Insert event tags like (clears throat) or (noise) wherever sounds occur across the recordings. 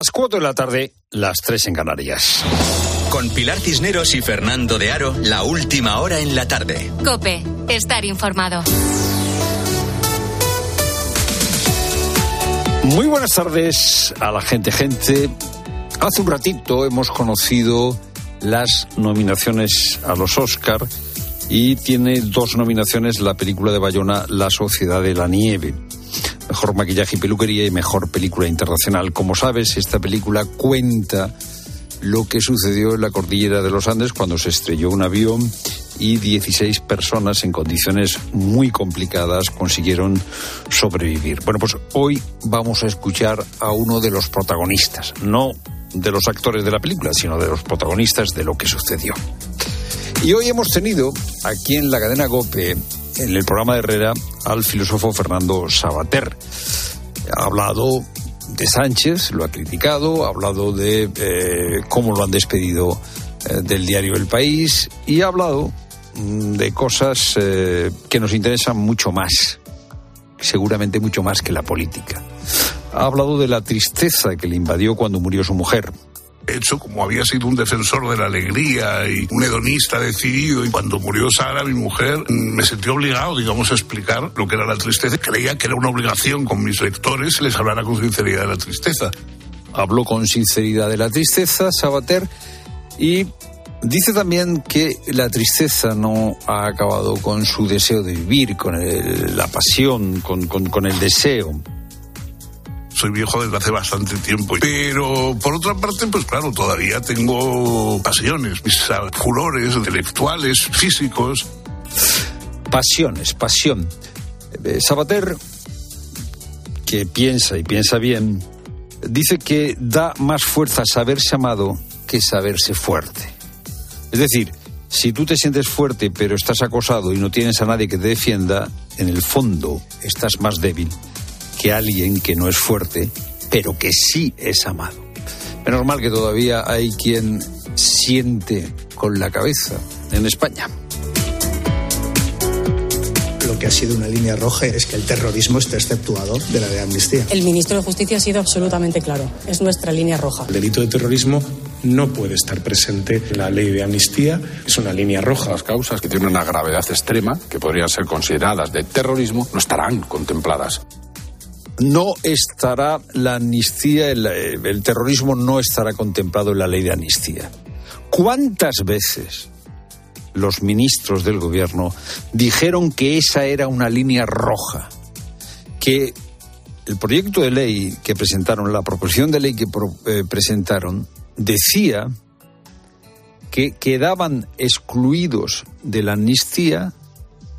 Las 4 de la tarde, las 3 en Canarias. Con Pilar Cisneros y Fernando de Aro, la última hora en la tarde. Cope, estar informado. Muy buenas tardes a la gente, gente. Hace un ratito hemos conocido las nominaciones a los Oscar y tiene dos nominaciones la película de Bayona La Sociedad de la Nieve mejor maquillaje y peluquería y mejor película internacional. Como sabes, esta película cuenta lo que sucedió en la cordillera de los Andes cuando se estrelló un avión y 16 personas en condiciones muy complicadas consiguieron sobrevivir. Bueno, pues hoy vamos a escuchar a uno de los protagonistas, no de los actores de la película, sino de los protagonistas de lo que sucedió. Y hoy hemos tenido aquí en la cadena GOPE en el programa de Herrera al filósofo Fernando Sabater. Ha hablado de Sánchez, lo ha criticado, ha hablado de eh, cómo lo han despedido eh, del diario El País y ha hablado mm, de cosas eh, que nos interesan mucho más, seguramente mucho más que la política. Ha hablado de la tristeza que le invadió cuando murió su mujer, hecho como había sido un defensor de la alegría y un hedonista decidido y cuando murió Sara, mi mujer, me sentí obligado, digamos, a explicar lo que era la tristeza. Creía que era una obligación con mis lectores les hablara con sinceridad de la tristeza. Habló con sinceridad de la tristeza, Sabater, y Dice también que la tristeza no ha acabado con su deseo de vivir, con la pasión, con, con el deseo soy viejo desde hace bastante tiempo. Pero por otra parte, pues claro, todavía tengo pasiones, mis furores intelectuales, físicos. Pasiones, pasión. Eh, Sabater, que piensa y piensa bien, dice que da más fuerza saberse amado que saberse fuerte. Es decir, si tú te sientes fuerte pero estás acosado y no tienes a nadie que te defienda, en el fondo estás más débil que alguien que no es fuerte, pero que sí es amado. Menos mal que todavía hay quien siente con la cabeza en España. Lo que ha sido una línea roja es que el terrorismo esté exceptuado de la de amnistía. El ministro de Justicia ha sido absolutamente claro. Es nuestra línea roja. El delito de terrorismo no puede estar presente en la ley de amnistía. Es una línea roja. Las causas que tienen una gravedad extrema, que podrían ser consideradas de terrorismo, no estarán contempladas no estará la amnistía, el, terrorismo no estará contemplado en la ley de amnistía. ¿Cuántas veces los ministros del gobierno dijeron que esa era una línea roja? Que el proyecto de ley que presentaron, la proposición de ley que eh, presentaron, decía que quedaban excluidos de la amnistía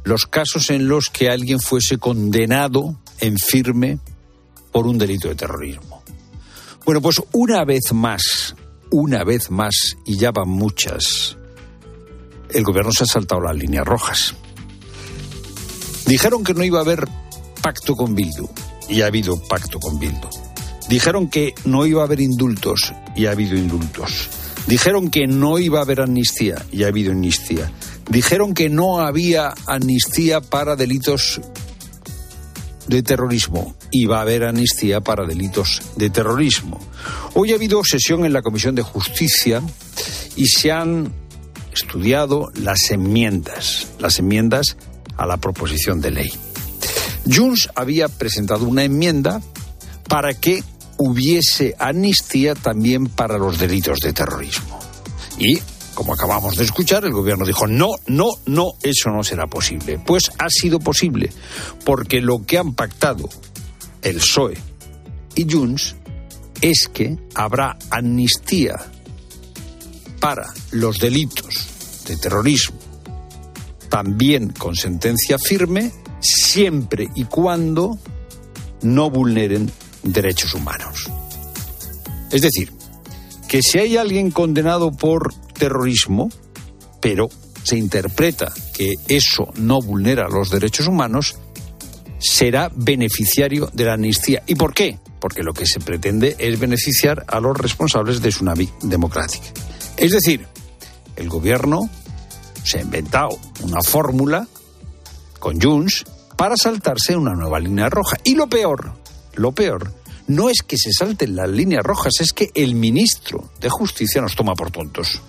los casos en los que alguien fuese condenado en firme por un delito de terrorismo. Bueno, pues una vez más, una vez más, y ya van muchas, el gobierno se ha saltado las líneas rojas. Dijeron que no iba a haber pacto con Bildu, y ha habido pacto con Bildu. Dijeron que no iba a haber indultos, y ha habido indultos. Dijeron que no iba a haber amnistía, y ha habido amnistía. Dijeron que no había amnistía para delitos de terrorismo y va a haber amnistía para delitos de terrorismo. Hoy ha habido sesión en la Comisión de Justicia y se han estudiado las enmiendas, las enmiendas a la proposición de ley. Junts había presentado una enmienda para que hubiese amnistía también para los delitos de terrorismo. Y como acabamos de escuchar, el gobierno dijo, no, no, no, eso no será posible. Pues ha sido posible, porque lo que han pactado el PSOE y Junts es que habrá amnistía para los delitos de terrorismo, también con sentencia firme, siempre y cuando no vulneren derechos humanos. Es decir, que si hay alguien condenado por terrorismo, pero se interpreta que eso no vulnera los derechos humanos, será beneficiario de la amnistía. ¿Y por qué? Porque lo que se pretende es beneficiar a los responsables de Tsunami Democrática. Es decir, el gobierno se ha inventado una fórmula con Junts para saltarse una nueva línea roja. Y lo peor, lo peor, no es que se salten las líneas rojas, es que el ministro de Justicia nos toma por tontos.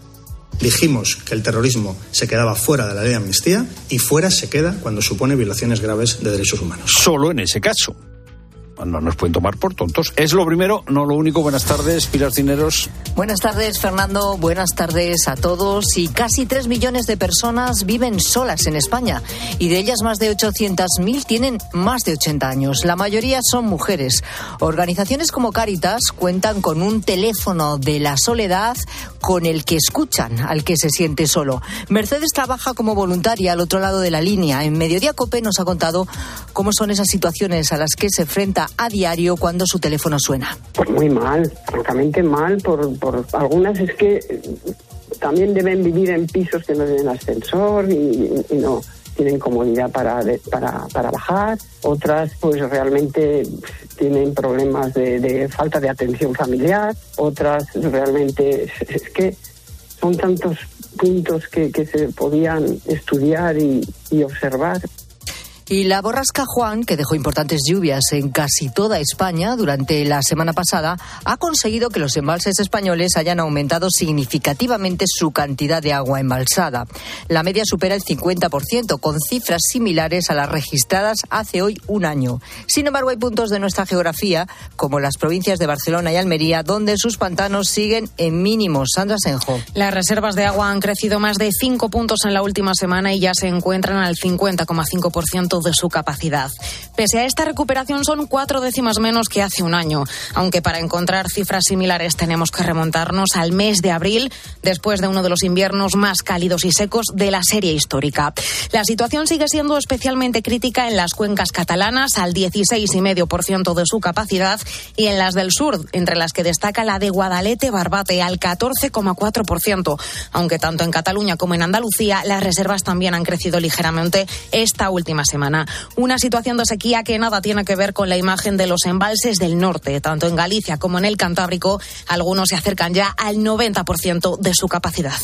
Dijimos que el terrorismo se quedaba fuera de la ley de amnistía y fuera se queda cuando supone violaciones graves de derechos humanos. Solo en ese caso no nos pueden tomar por tontos. Es lo primero, no lo único. Buenas tardes, Pilar Cineros. Buenas tardes, Fernando. Buenas tardes a todos. Y casi tres millones de personas viven solas en España. Y de ellas, más de 800.000 tienen más de 80 años. La mayoría son mujeres. Organizaciones como Caritas cuentan con un teléfono de la soledad con el que escuchan al que se siente solo. Mercedes trabaja como voluntaria al otro lado de la línea. En Mediodía Cope nos ha contado cómo son esas situaciones a las que se enfrenta a diario cuando su teléfono suena. Pues muy mal, francamente mal, por, por algunas es que eh, también deben vivir en pisos que no tienen ascensor y, no tienen comodidad para, para, para, bajar, otras pues realmente tienen problemas de, falta de atención familiar, otras realmente (laughs) es que son tantos puntos que, que se podían estudiar y, y observar. Y la borrasca Juan, que dejó importantes lluvias en casi toda España durante la semana pasada, ha conseguido que los embalses españoles hayan aumentado significativamente su cantidad de agua embalsada. La media supera el 50%, con cifras similares a las registradas hace hoy un año. Sin embargo, hay puntos de nuestra geografía, como las provincias de Barcelona y Almería, donde sus pantanos siguen en mínimos. Sandra Senjo. Las reservas de agua han crecido más de 5 puntos en la última semana y ya se encuentran al 50,5% de su capacidad. Pese a esta recuperación son cuatro décimas menos que hace un año, aunque para encontrar cifras similares tenemos que remontarnos al mes de abril, después de uno de los inviernos más cálidos y secos de la serie histórica. La situación sigue siendo especialmente crítica en las cuencas catalanas, al 16,5% de su capacidad, y en las del sur, entre las que destaca la de Guadalete-Barbate, al 14,4%, aunque tanto en Cataluña como en Andalucía las reservas también han crecido ligeramente esta última semana. Una situación de sequía que nada tiene que ver con la imagen de los embalses del norte. Tanto en Galicia como en el Cantábrico, algunos se acercan ya al 90% de su capacidad.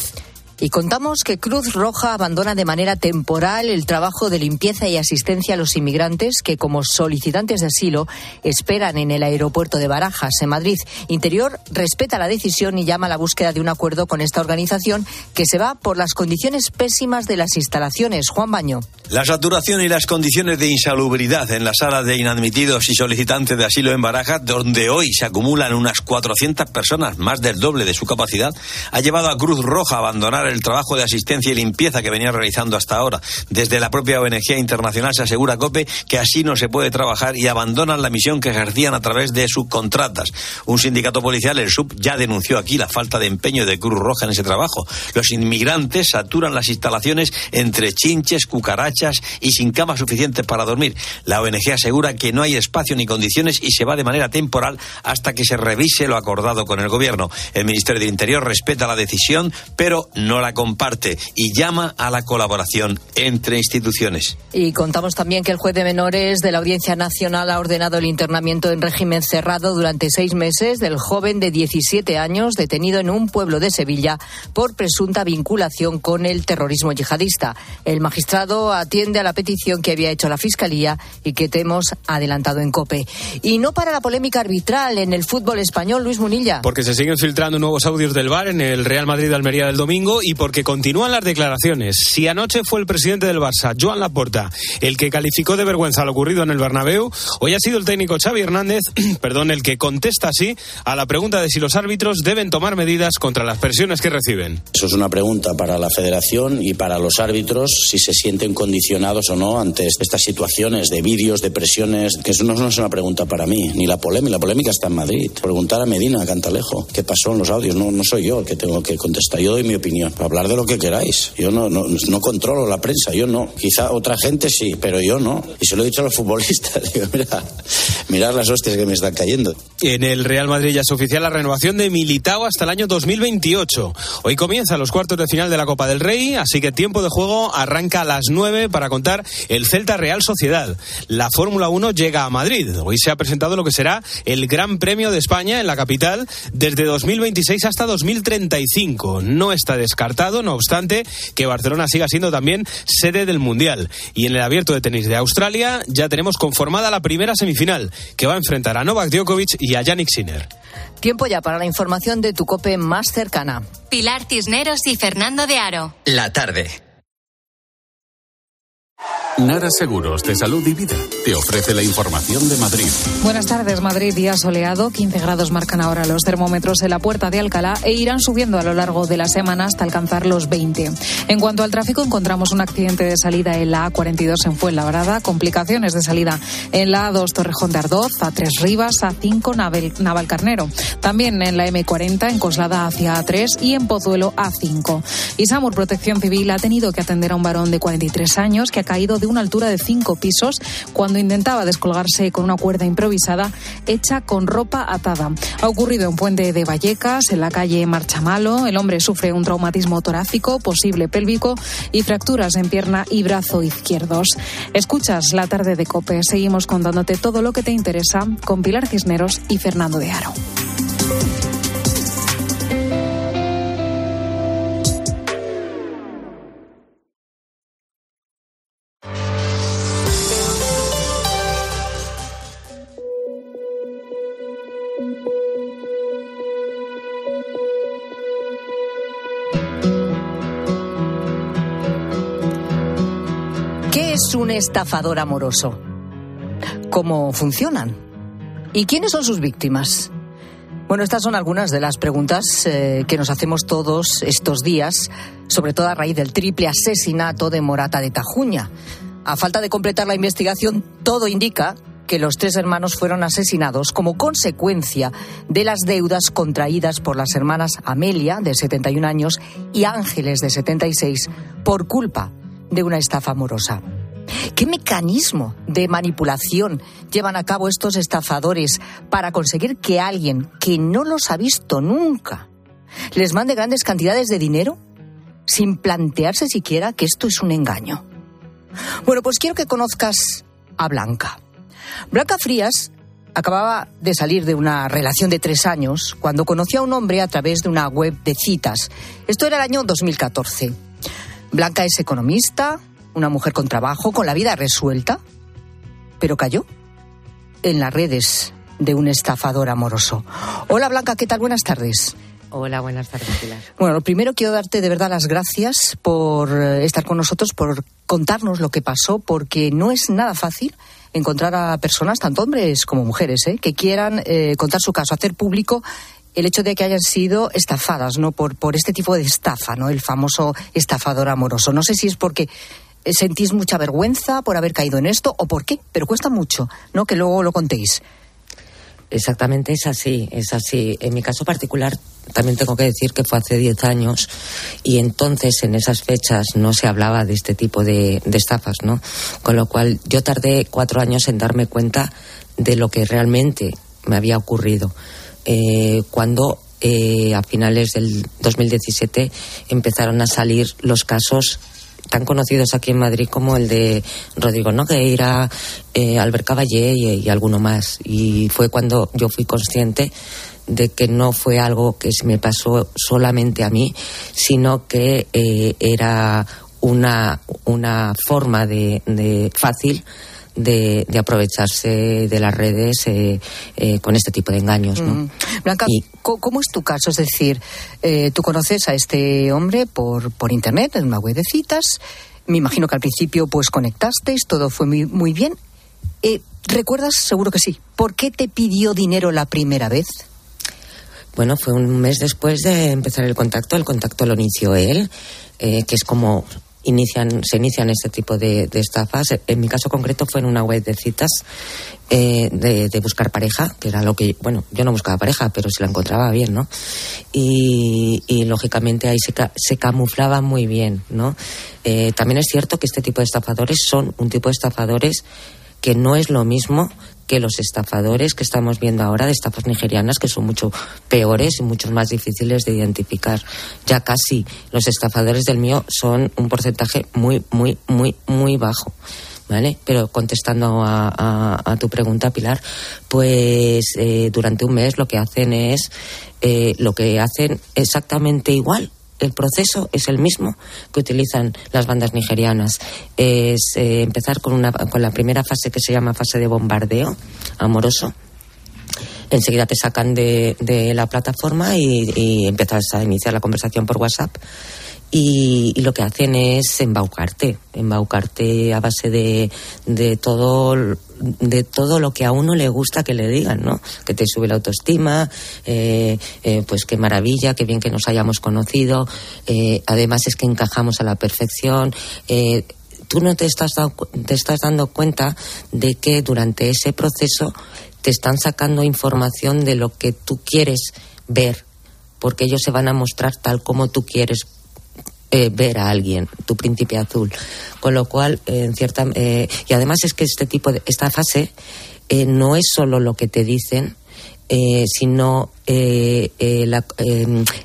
Y contamos que Cruz Roja abandona de manera temporal el trabajo de limpieza y asistencia a los inmigrantes que, como solicitantes de asilo, esperan en el aeropuerto de Barajas, en Madrid. Interior respeta la decisión y llama a la búsqueda de un acuerdo con esta organización que se va por las condiciones pésimas de las instalaciones. Juan Baño. La saturación y las condiciones de insalubridad en la sala de inadmitidos y solicitantes de asilo en Barajas, donde hoy se acumulan unas 400 personas, más del doble de su capacidad, ha llevado a Cruz Roja a abandonar el trabajo de asistencia y limpieza que venía realizando hasta ahora. Desde la propia ONG internacional se asegura COPE que así no se puede trabajar y abandonan la misión que ejercían a través de subcontratas. Un sindicato policial, el SUB, ya denunció aquí la falta de empeño de Cruz Roja en ese trabajo. Los inmigrantes saturan las instalaciones entre chinches, cucarachas y sin camas suficientes para dormir. La ONG asegura que no hay espacio ni condiciones y se va de manera temporal hasta que se revise lo acordado con el gobierno. El Ministerio de Interior respeta la decisión, pero no la comparte y llama a la colaboración entre instituciones. Y contamos también que el juez de menores de la Audiencia Nacional ha ordenado el internamiento en régimen cerrado durante seis meses del joven de 17 años detenido en un pueblo de Sevilla por presunta vinculación con el terrorismo yihadista. El magistrado atiende a la petición que había hecho la Fiscalía y que te hemos adelantado en COPE. Y no para la polémica arbitral en el fútbol español, Luis Munilla. Porque se siguen filtrando nuevos audios del VAR en el Real Madrid Almería del domingo y porque continúan las declaraciones. Si anoche fue el presidente del Barça, Joan Laporta, el que calificó de vergüenza lo ocurrido en el Bernabéu, hoy ha sido el técnico Xavi Hernández, (clears throat) perdón, el que contesta así a la pregunta de si los árbitros deben tomar medidas contra las presiones que reciben. Eso es una pregunta para la Federación y para los árbitros si se sienten condicionados o no ante estas situaciones de vídeos, de presiones, que eso no es una pregunta para mí, ni la polémica, la polémica está en Madrid. Preguntar a Medina, a Cantalejo, qué pasó en los audios, no, no soy yo el que tengo que contestar, yo doy mi opinión hablar de lo que queráis. Yo no, no, no, controlo la prensa, yo no. Quizá otra gente sí, pero yo no. Y se lo he dicho a los futbolistas. (laughs) Digo, mira, mirad las hostias que me están cayendo. En el Real Madrid ya es oficial la renovación de Militao hasta el año 2028. Hoy comienza los cuartos de final de la Copa del Rey, así que tiempo de juego arranca a las 9 para contar el Celta Real Sociedad. La Fórmula 1 llega a Madrid. Hoy se ha presentado lo que será el Gran Premio de España en la capital desde 2026 hasta 2035. No está descartado descartado, no obstante, que Barcelona siga siendo también sede del Mundial. Y en el abierto de tenis de Australia ya tenemos conformada la primera semifinal, que va a enfrentar a Novak Djokovic y a Yannick Sinner. Tiempo ya para la información de tu cope más cercana. Pilar Cisneros y Fernando de Aro. La tarde. Nara Seguros de Salud y Vida te ofrece la información de Madrid. Buenas tardes, Madrid, día soleado. 15 grados marcan ahora los termómetros en la puerta de Alcalá e irán subiendo a lo largo de la semana hasta alcanzar los 20. En cuanto al tráfico, encontramos un accidente de salida en la A42 en Fuenlabrada, complicaciones de salida en la A2 Torrejón de Ardoz, A3 Rivas, A5 Naval, Navalcarnero. También en la M40 en Coslada hacia A3 y en Pozuelo A5. Y Samur Protección Civil ha tenido que atender a un varón de 43 años que ha caído de una altura de cinco pisos cuando intentaba descolgarse con una cuerda improvisada hecha con ropa atada. Ha ocurrido en Puente de Vallecas, en la calle Marchamalo. El hombre sufre un traumatismo torácico, posible pélvico y fracturas en pierna y brazo izquierdos. Escuchas la tarde de Cope. Seguimos contándote todo lo que te interesa con Pilar Cisneros y Fernando de Aro. Un estafador amoroso? ¿Cómo funcionan? ¿Y quiénes son sus víctimas? Bueno, estas son algunas de las preguntas eh, que nos hacemos todos estos días, sobre todo a raíz del triple asesinato de Morata de Tajuña. A falta de completar la investigación, todo indica que los tres hermanos fueron asesinados como consecuencia de las deudas contraídas por las hermanas Amelia, de 71 años, y Ángeles, de 76, por culpa de una estafa amorosa. ¿Qué mecanismo de manipulación llevan a cabo estos estafadores para conseguir que alguien que no los ha visto nunca les mande grandes cantidades de dinero sin plantearse siquiera que esto es un engaño? Bueno, pues quiero que conozcas a Blanca. Blanca Frías acababa de salir de una relación de tres años cuando conoció a un hombre a través de una web de citas. Esto era el año 2014. Blanca es economista, una mujer con trabajo, con la vida resuelta, pero cayó en las redes de un estafador amoroso. Hola Blanca, ¿qué tal? Buenas tardes. Hola, buenas tardes, Pilar. Bueno, lo primero quiero darte de verdad las gracias por eh, estar con nosotros, por contarnos lo que pasó, porque no es nada fácil encontrar a personas, tanto hombres como mujeres, ¿eh? que quieran eh, contar su caso, hacer público el hecho de que hayan sido estafadas, ¿no? Por, por este tipo de estafa, ¿no? El famoso estafador amoroso. No sé si es porque sentís mucha vergüenza por haber caído en esto o por qué, pero cuesta mucho, ¿no? Que luego lo contéis. Exactamente, es así, es así. En mi caso particular, también tengo que decir que fue hace 10 años y entonces en esas fechas no se hablaba de este tipo de, estafas, ¿no? Con lo cual yo tardé cuatro años en darme cuenta de lo que realmente me había ocurrido. Eh, cuando eh, a finales del 2017 empezaron a salir los casos tan conocidos aquí en Madrid como el de Rodrigo Nogueira, eh, Albert Caballé y, alguno más. Y fue cuando yo fui consciente de que no fue algo que se me pasó solamente a mí, sino que eh, era una, una forma de, de fácil de, de, aprovecharse de las redes eh, eh, con este tipo de engaños. ¿no? Mm. Blanca, y, ¿cómo es tu caso? Es decir, eh, tú conoces a este hombre por, por internet, en una web de citas. Me imagino que al principio pues conectasteis, todo fue muy, muy bien. Eh, ¿Recuerdas? Seguro que sí. ¿Por qué te pidió dinero la primera vez? Bueno, fue un mes después de empezar el contacto. El contacto lo inició él, eh, que es como inician, se inician este tipo de, estafas. En mi caso concreto fue en una web de citas eh, de, de, buscar pareja, que era lo que, bueno, yo no buscaba pareja, pero si la encontraba bien, ¿no? Y, y lógicamente ahí se, se, camuflaba muy bien, ¿no? Eh, también es cierto que este tipo de estafadores son un tipo de estafadores que no es lo mismo que los estafadores que estamos viendo ahora de estafas nigerianas, que son mucho peores y mucho más difíciles de identificar. Ya casi los estafadores del mío son un porcentaje muy, muy, muy, muy bajo. ¿Vale? Pero contestando a, a, a tu pregunta, Pilar, pues eh, durante un mes lo que hacen es eh, lo que hacen exactamente igual el proceso es el mismo que utilizan las bandas nigerianas. Es eh, empezar con, una, con la primera fase que se llama fase de bombardeo amoroso. Enseguida te sacan de, de la plataforma y, y empiezas a iniciar la conversación por WhatsApp y, y, lo que hacen es embaucarte, embaucarte a base de, de todo de todo lo que a uno le gusta que le digan, ¿no? Que te sube la autoestima, eh, eh, pues qué maravilla, qué bien que nos hayamos conocido, eh, además es que encajamos a la perfección. Tú no te estás, te estás dando cuenta de que durante ese proceso te están sacando información de lo que tú quieres ver, porque ellos se van a mostrar tal como tú quieres eh, ver a alguien, tu príncipe azul. Con lo cual, eh, en cierta. Eh, y además es que este tipo de. Esta fase eh, no es solo lo que te dicen, sino la,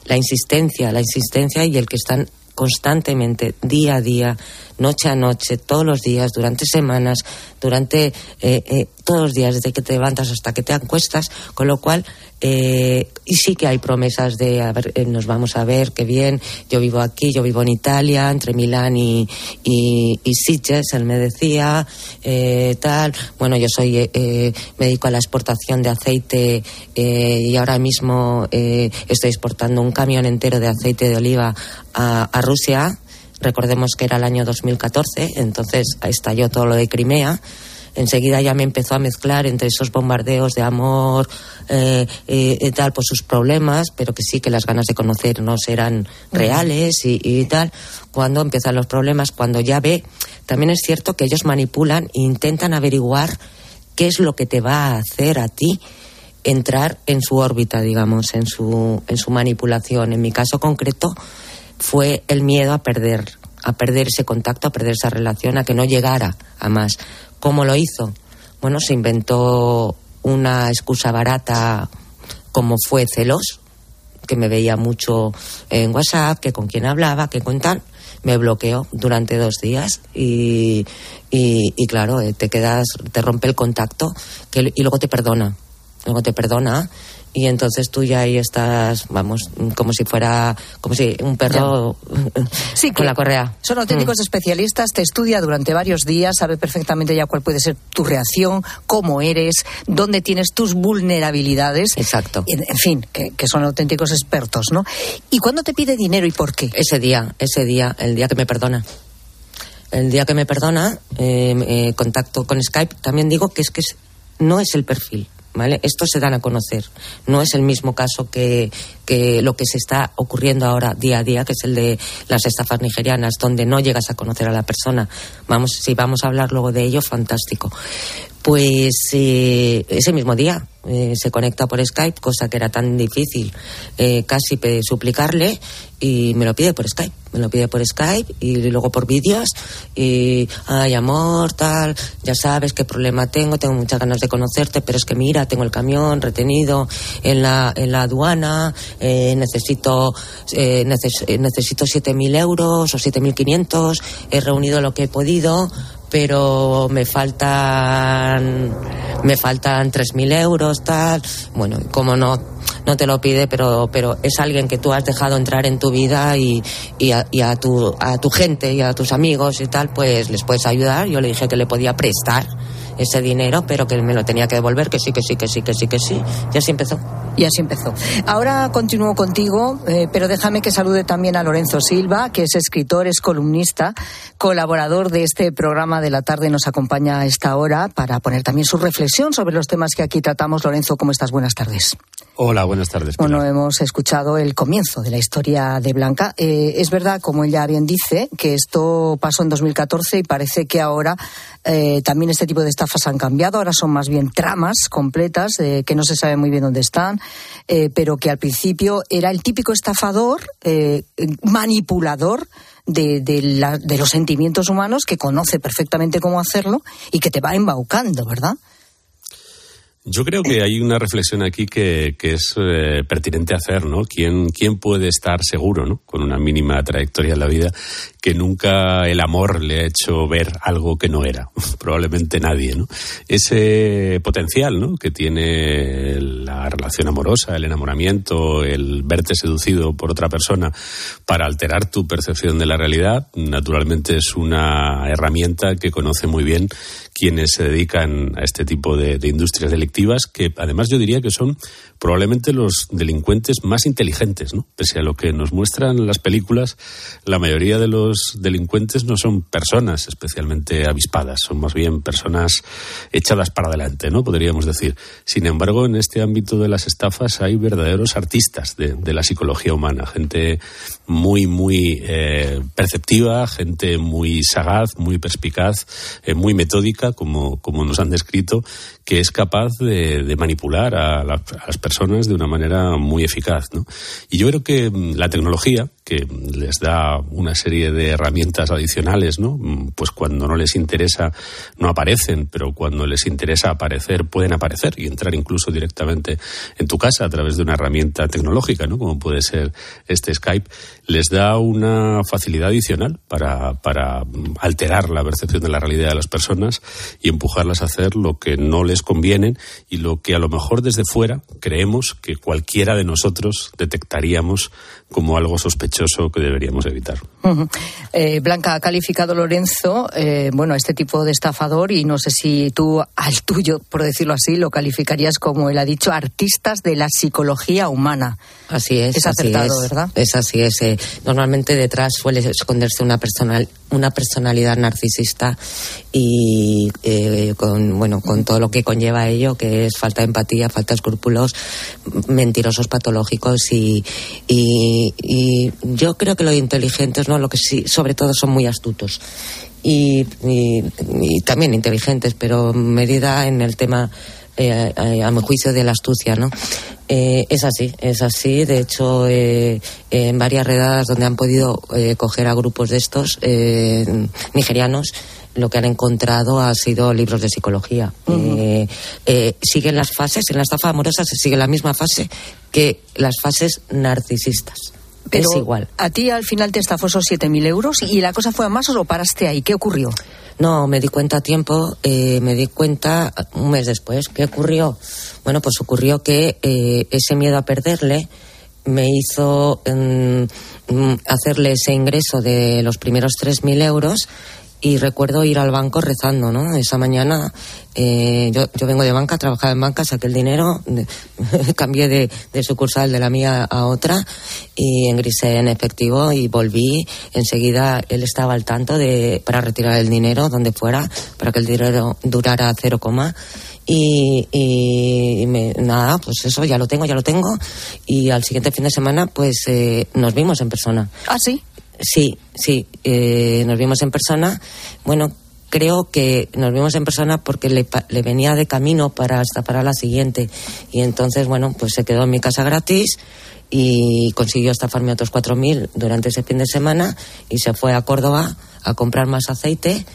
la insistencia, la insistencia y el que están constantemente, día a día, noche a noche, todos los días, durante semanas, durante eh, eh, todos los días, desde que te levantas hasta que te acuestas, con lo cual, eh, y sí que hay promesas de, a ver, eh, nos vamos a ver, qué bien, yo vivo aquí, yo vivo en Italia, entre Milán y, y, y Sitges, él me decía, eh, tal, bueno, yo soy, eh, me dedico a la exportación de aceite y ahora mismo estoy exportando un camión entero de aceite de oliva a, a Rusia, Recordemos que era el año 2014, entonces estalló todo lo de Crimea. Enseguida ya me empezó a mezclar entre esos bombardeos de amor eh, eh, y tal por sus problemas, pero que sí que las ganas de conocernos eran reales y, y tal. Cuando empiezan los problemas, cuando ya ve, también es cierto que ellos manipulan e intentan averiguar qué es lo que te va a hacer a ti entrar en su órbita, digamos, en su, en su manipulación. En mi caso concreto, fue el miedo a perder, a perder ese contacto, a perder esa relación, a que no llegara a más. ¿Cómo lo hizo? Bueno, se inventó una excusa barata como fue celos, que me veía mucho en WhatsApp, que con quién hablaba, que con tal. Me bloqueó durante dos días y, y, y claro, eh, te quedas, te rompe el contacto que, y luego te perdona. Luego te perdona y entonces tú ya ahí estás, vamos, como si fuera, como si un perro sí, con la correa. Son auténticos mm. especialistas, te estudia durante varios días, sabe perfectamente ya cuál puede ser tu reacción, cómo eres, dónde tienes tus vulnerabilidades. Exacto. En, en fin, que, que, son auténticos expertos, ¿no? ¿Y cuándo te pide dinero y por qué? Ese día, ese día, el día que me perdona. El día que me perdona, eh, eh, contacto con Skype, también digo que es que es, no es el perfil, ¿Vale? Estos se dan a conocer. No es el mismo caso que, que, lo que se está ocurriendo ahora día a día, que es el de las estafas nigerianas, donde no llegas a conocer a la persona. Vamos, si vamos a hablar luego de ello, fantástico. Pues eh, ese mismo día eh, se conecta por Skype, cosa que era tan difícil eh, casi suplicarle, y me lo pide por Skype. Me lo pide por Skype y luego por vídeos. Y, ay, amor, tal, ya sabes qué problema tengo, tengo muchas ganas de conocerte, pero es que mira, tengo el camión retenido en la, en la aduana, eh, necesito, eh, neces necesito 7.000 euros o 7.500, he reunido lo que he podido, pero me faltan me faltan 3.000 euros, tal. Bueno, como no, no te lo pide, pero, pero es alguien que tú has dejado entrar en tu vida y, y, a, y a, tu, a tu gente y a tus amigos y tal, pues les puedes ayudar. Yo le dije que le podía prestar ese dinero, pero que me lo tenía que devolver, que sí, que sí, que sí, que sí, que sí. Y así empezó. Y así empezó. Ahora continúo contigo, eh, pero déjame que salude también a Lorenzo Silva, que es escritor, es columnista, colaborador de este programa de la tarde, nos acompaña a esta hora para poner también su reflexión sobre los temas que aquí tratamos. Lorenzo, ¿cómo estás? Buenas tardes. Hola, buenas tardes. Pilar. Bueno, hemos escuchado el comienzo de la historia de Blanca. Eh, es verdad, como ella bien dice, que esto pasó en 2014 y parece que ahora eh, también este tipo de estafas han cambiado. Ahora son más bien tramas completas eh, que no se sabe muy bien dónde están, eh, pero que al principio era el típico estafador, manipulador. De, de, la, de los sentimientos humanos que conoce perfectamente cómo hacerlo y que te va embaucando, ¿verdad? Yo creo que hay una reflexión aquí que, que es eh, pertinente hacer, ¿no? ¿Quién, ¿Quién puede estar seguro, ¿no? Con una mínima trayectoria en la vida, que nunca el amor le ha hecho ver algo que no era? (laughs) Probablemente nadie, ¿no? Ese potencial, ¿no? Que tiene la relación amorosa, el enamoramiento, el verte seducido por otra persona para alterar tu percepción de la realidad, naturalmente es una herramienta que conoce muy bien quienes se dedican a este tipo de, industrias delictivas, que además yo diría que son probablemente los delincuentes más inteligentes, ¿no? Pese a lo que nos muestran las películas, la mayoría de los delincuentes no son personas especialmente avispadas, son más bien personas echadas para adelante, ¿no? Podríamos decir. Sin embargo, en este ámbito de las estafas hay verdaderos artistas de, de la psicología humana, gente muy, muy eh, perceptiva, gente muy sagaz, muy perspicaz, eh, muy metódica, como, como nos han descrito, que es capaz de, manipular a, a, las personas de una manera muy eficaz. ¿no? Y yo creo que mm, la tecnología, que les da una serie de herramientas adicionales, ¿no? Mm, pues cuando no les interesa no aparecen, pero cuando les interesa aparecer pueden aparecer y entrar incluso directamente en tu casa a través de una herramienta tecnológica, ¿no? como puede ser este Skype, les da una facilidad adicional para, para alterar la percepción de la realidad de las personas y empujarlas a hacer lo que no les convienen y lo que a lo mejor desde fuera creemos que cualquiera de nosotros detectaríamos como algo sospechoso que deberíamos evitar. Uh -huh. eh, Blanca ha calificado Lorenzo, eh, bueno, este tipo de estafador y no sé si tú al tuyo, por decirlo así, lo calificarías como él ha dicho, artistas de la psicología humana. Así es. Es acertado, así es, ¿verdad? Es así es. Eh, normalmente detrás suele esconderse una personal, una personalidad narcisista y eh, con bueno con todo lo que conlleva ello, que es falta de empatía, falta de escrúpulos, mentirosos patológicos y, y, y yo creo que los inteligentes, no, lo que sí, sobre todo son muy astutos. Y, y, y, también inteligentes, pero medida en el tema, eh, a, a, mi juicio, de la astucia, ¿no? Eh, es así, es así. De hecho, eh, en varias redadas donde han podido eh, coger a grupos de estos nigerianos, lo que han encontrado ha sido libros de psicología. Uh -huh. eh, siguen las fases, en la estafa amorosa se sigue la misma fase que las fases narcisistas. Pero es igual. ¿A ti al final te estafó esos 7.000 euros y la cosa fue a más o lo paraste ahí? ¿Qué ocurrió? No, me di cuenta a tiempo, eh, me di cuenta un mes después. ¿Qué ocurrió? Bueno, pues ocurrió que eh, ese miedo a perderle me hizo um, hacerle ese ingreso de los primeros 3.000 euros y recuerdo ir al banco rezando, ¿no? Esa mañana eh, yo, yo, vengo de banca, trabajaba en banca, saqué el dinero, (laughs) cambié de, de, sucursal de la mía a otra y ingresé en efectivo y volví. Enseguida él estaba al tanto de para retirar el dinero donde fuera, para que el dinero durara cero coma. Y, y, me, nada, pues eso, ya lo tengo, ya lo tengo. Y al siguiente fin de semana, pues eh, nos vimos en persona. ¿Ah, sí? Sí, sí, eh, nos vimos en persona. Bueno, creo que nos vimos en persona porque le, le, venía de camino para hasta para la siguiente. Y entonces, bueno, pues se quedó en mi casa gratis y consiguió estafarme otros 4.000 durante ese fin de semana y se fue a Córdoba a comprar más aceite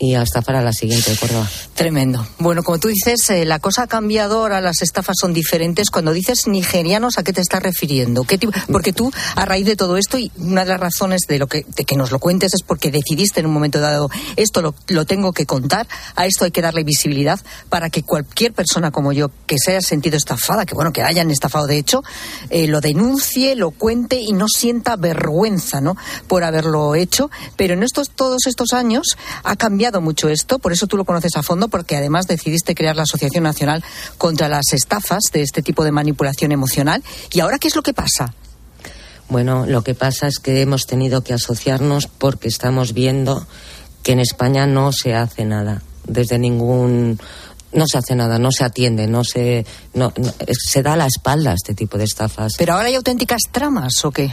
y hasta para la siguiente de Córdoba. Tremendo. Bueno, como tú dices, eh, la cosa ha cambiado, ahora las estafas son diferentes. Cuando dices nigerianos, ¿a qué te estás refiriendo? ¿Qué? Porque tú, a raíz de todo esto, y una de las razones de, lo que, que nos lo cuentes es porque decidiste en un momento dado, esto lo, lo, tengo que contar, a esto hay que darle visibilidad para que cualquier persona como yo que se haya sentido estafada, que bueno, que hayan estafado de hecho, eh, lo denuncie, lo cuente y no sienta vergüenza, ¿no? Por haberlo hecho. Pero en estos, todos estos años ha cambiado mucho esto, por eso tú lo conoces a fondo, porque además decidiste crear la Asociación Nacional contra las Estafas de este tipo de manipulación emocional. ¿Y ahora qué es lo que pasa? Bueno, lo que pasa es que hemos tenido que asociarnos porque estamos viendo que en España no se hace nada, desde ningún no se hace nada, no se atiende, no se no, no, se da la espalda a este tipo de estafas. Pero ahora hay auténticas tramas o qué?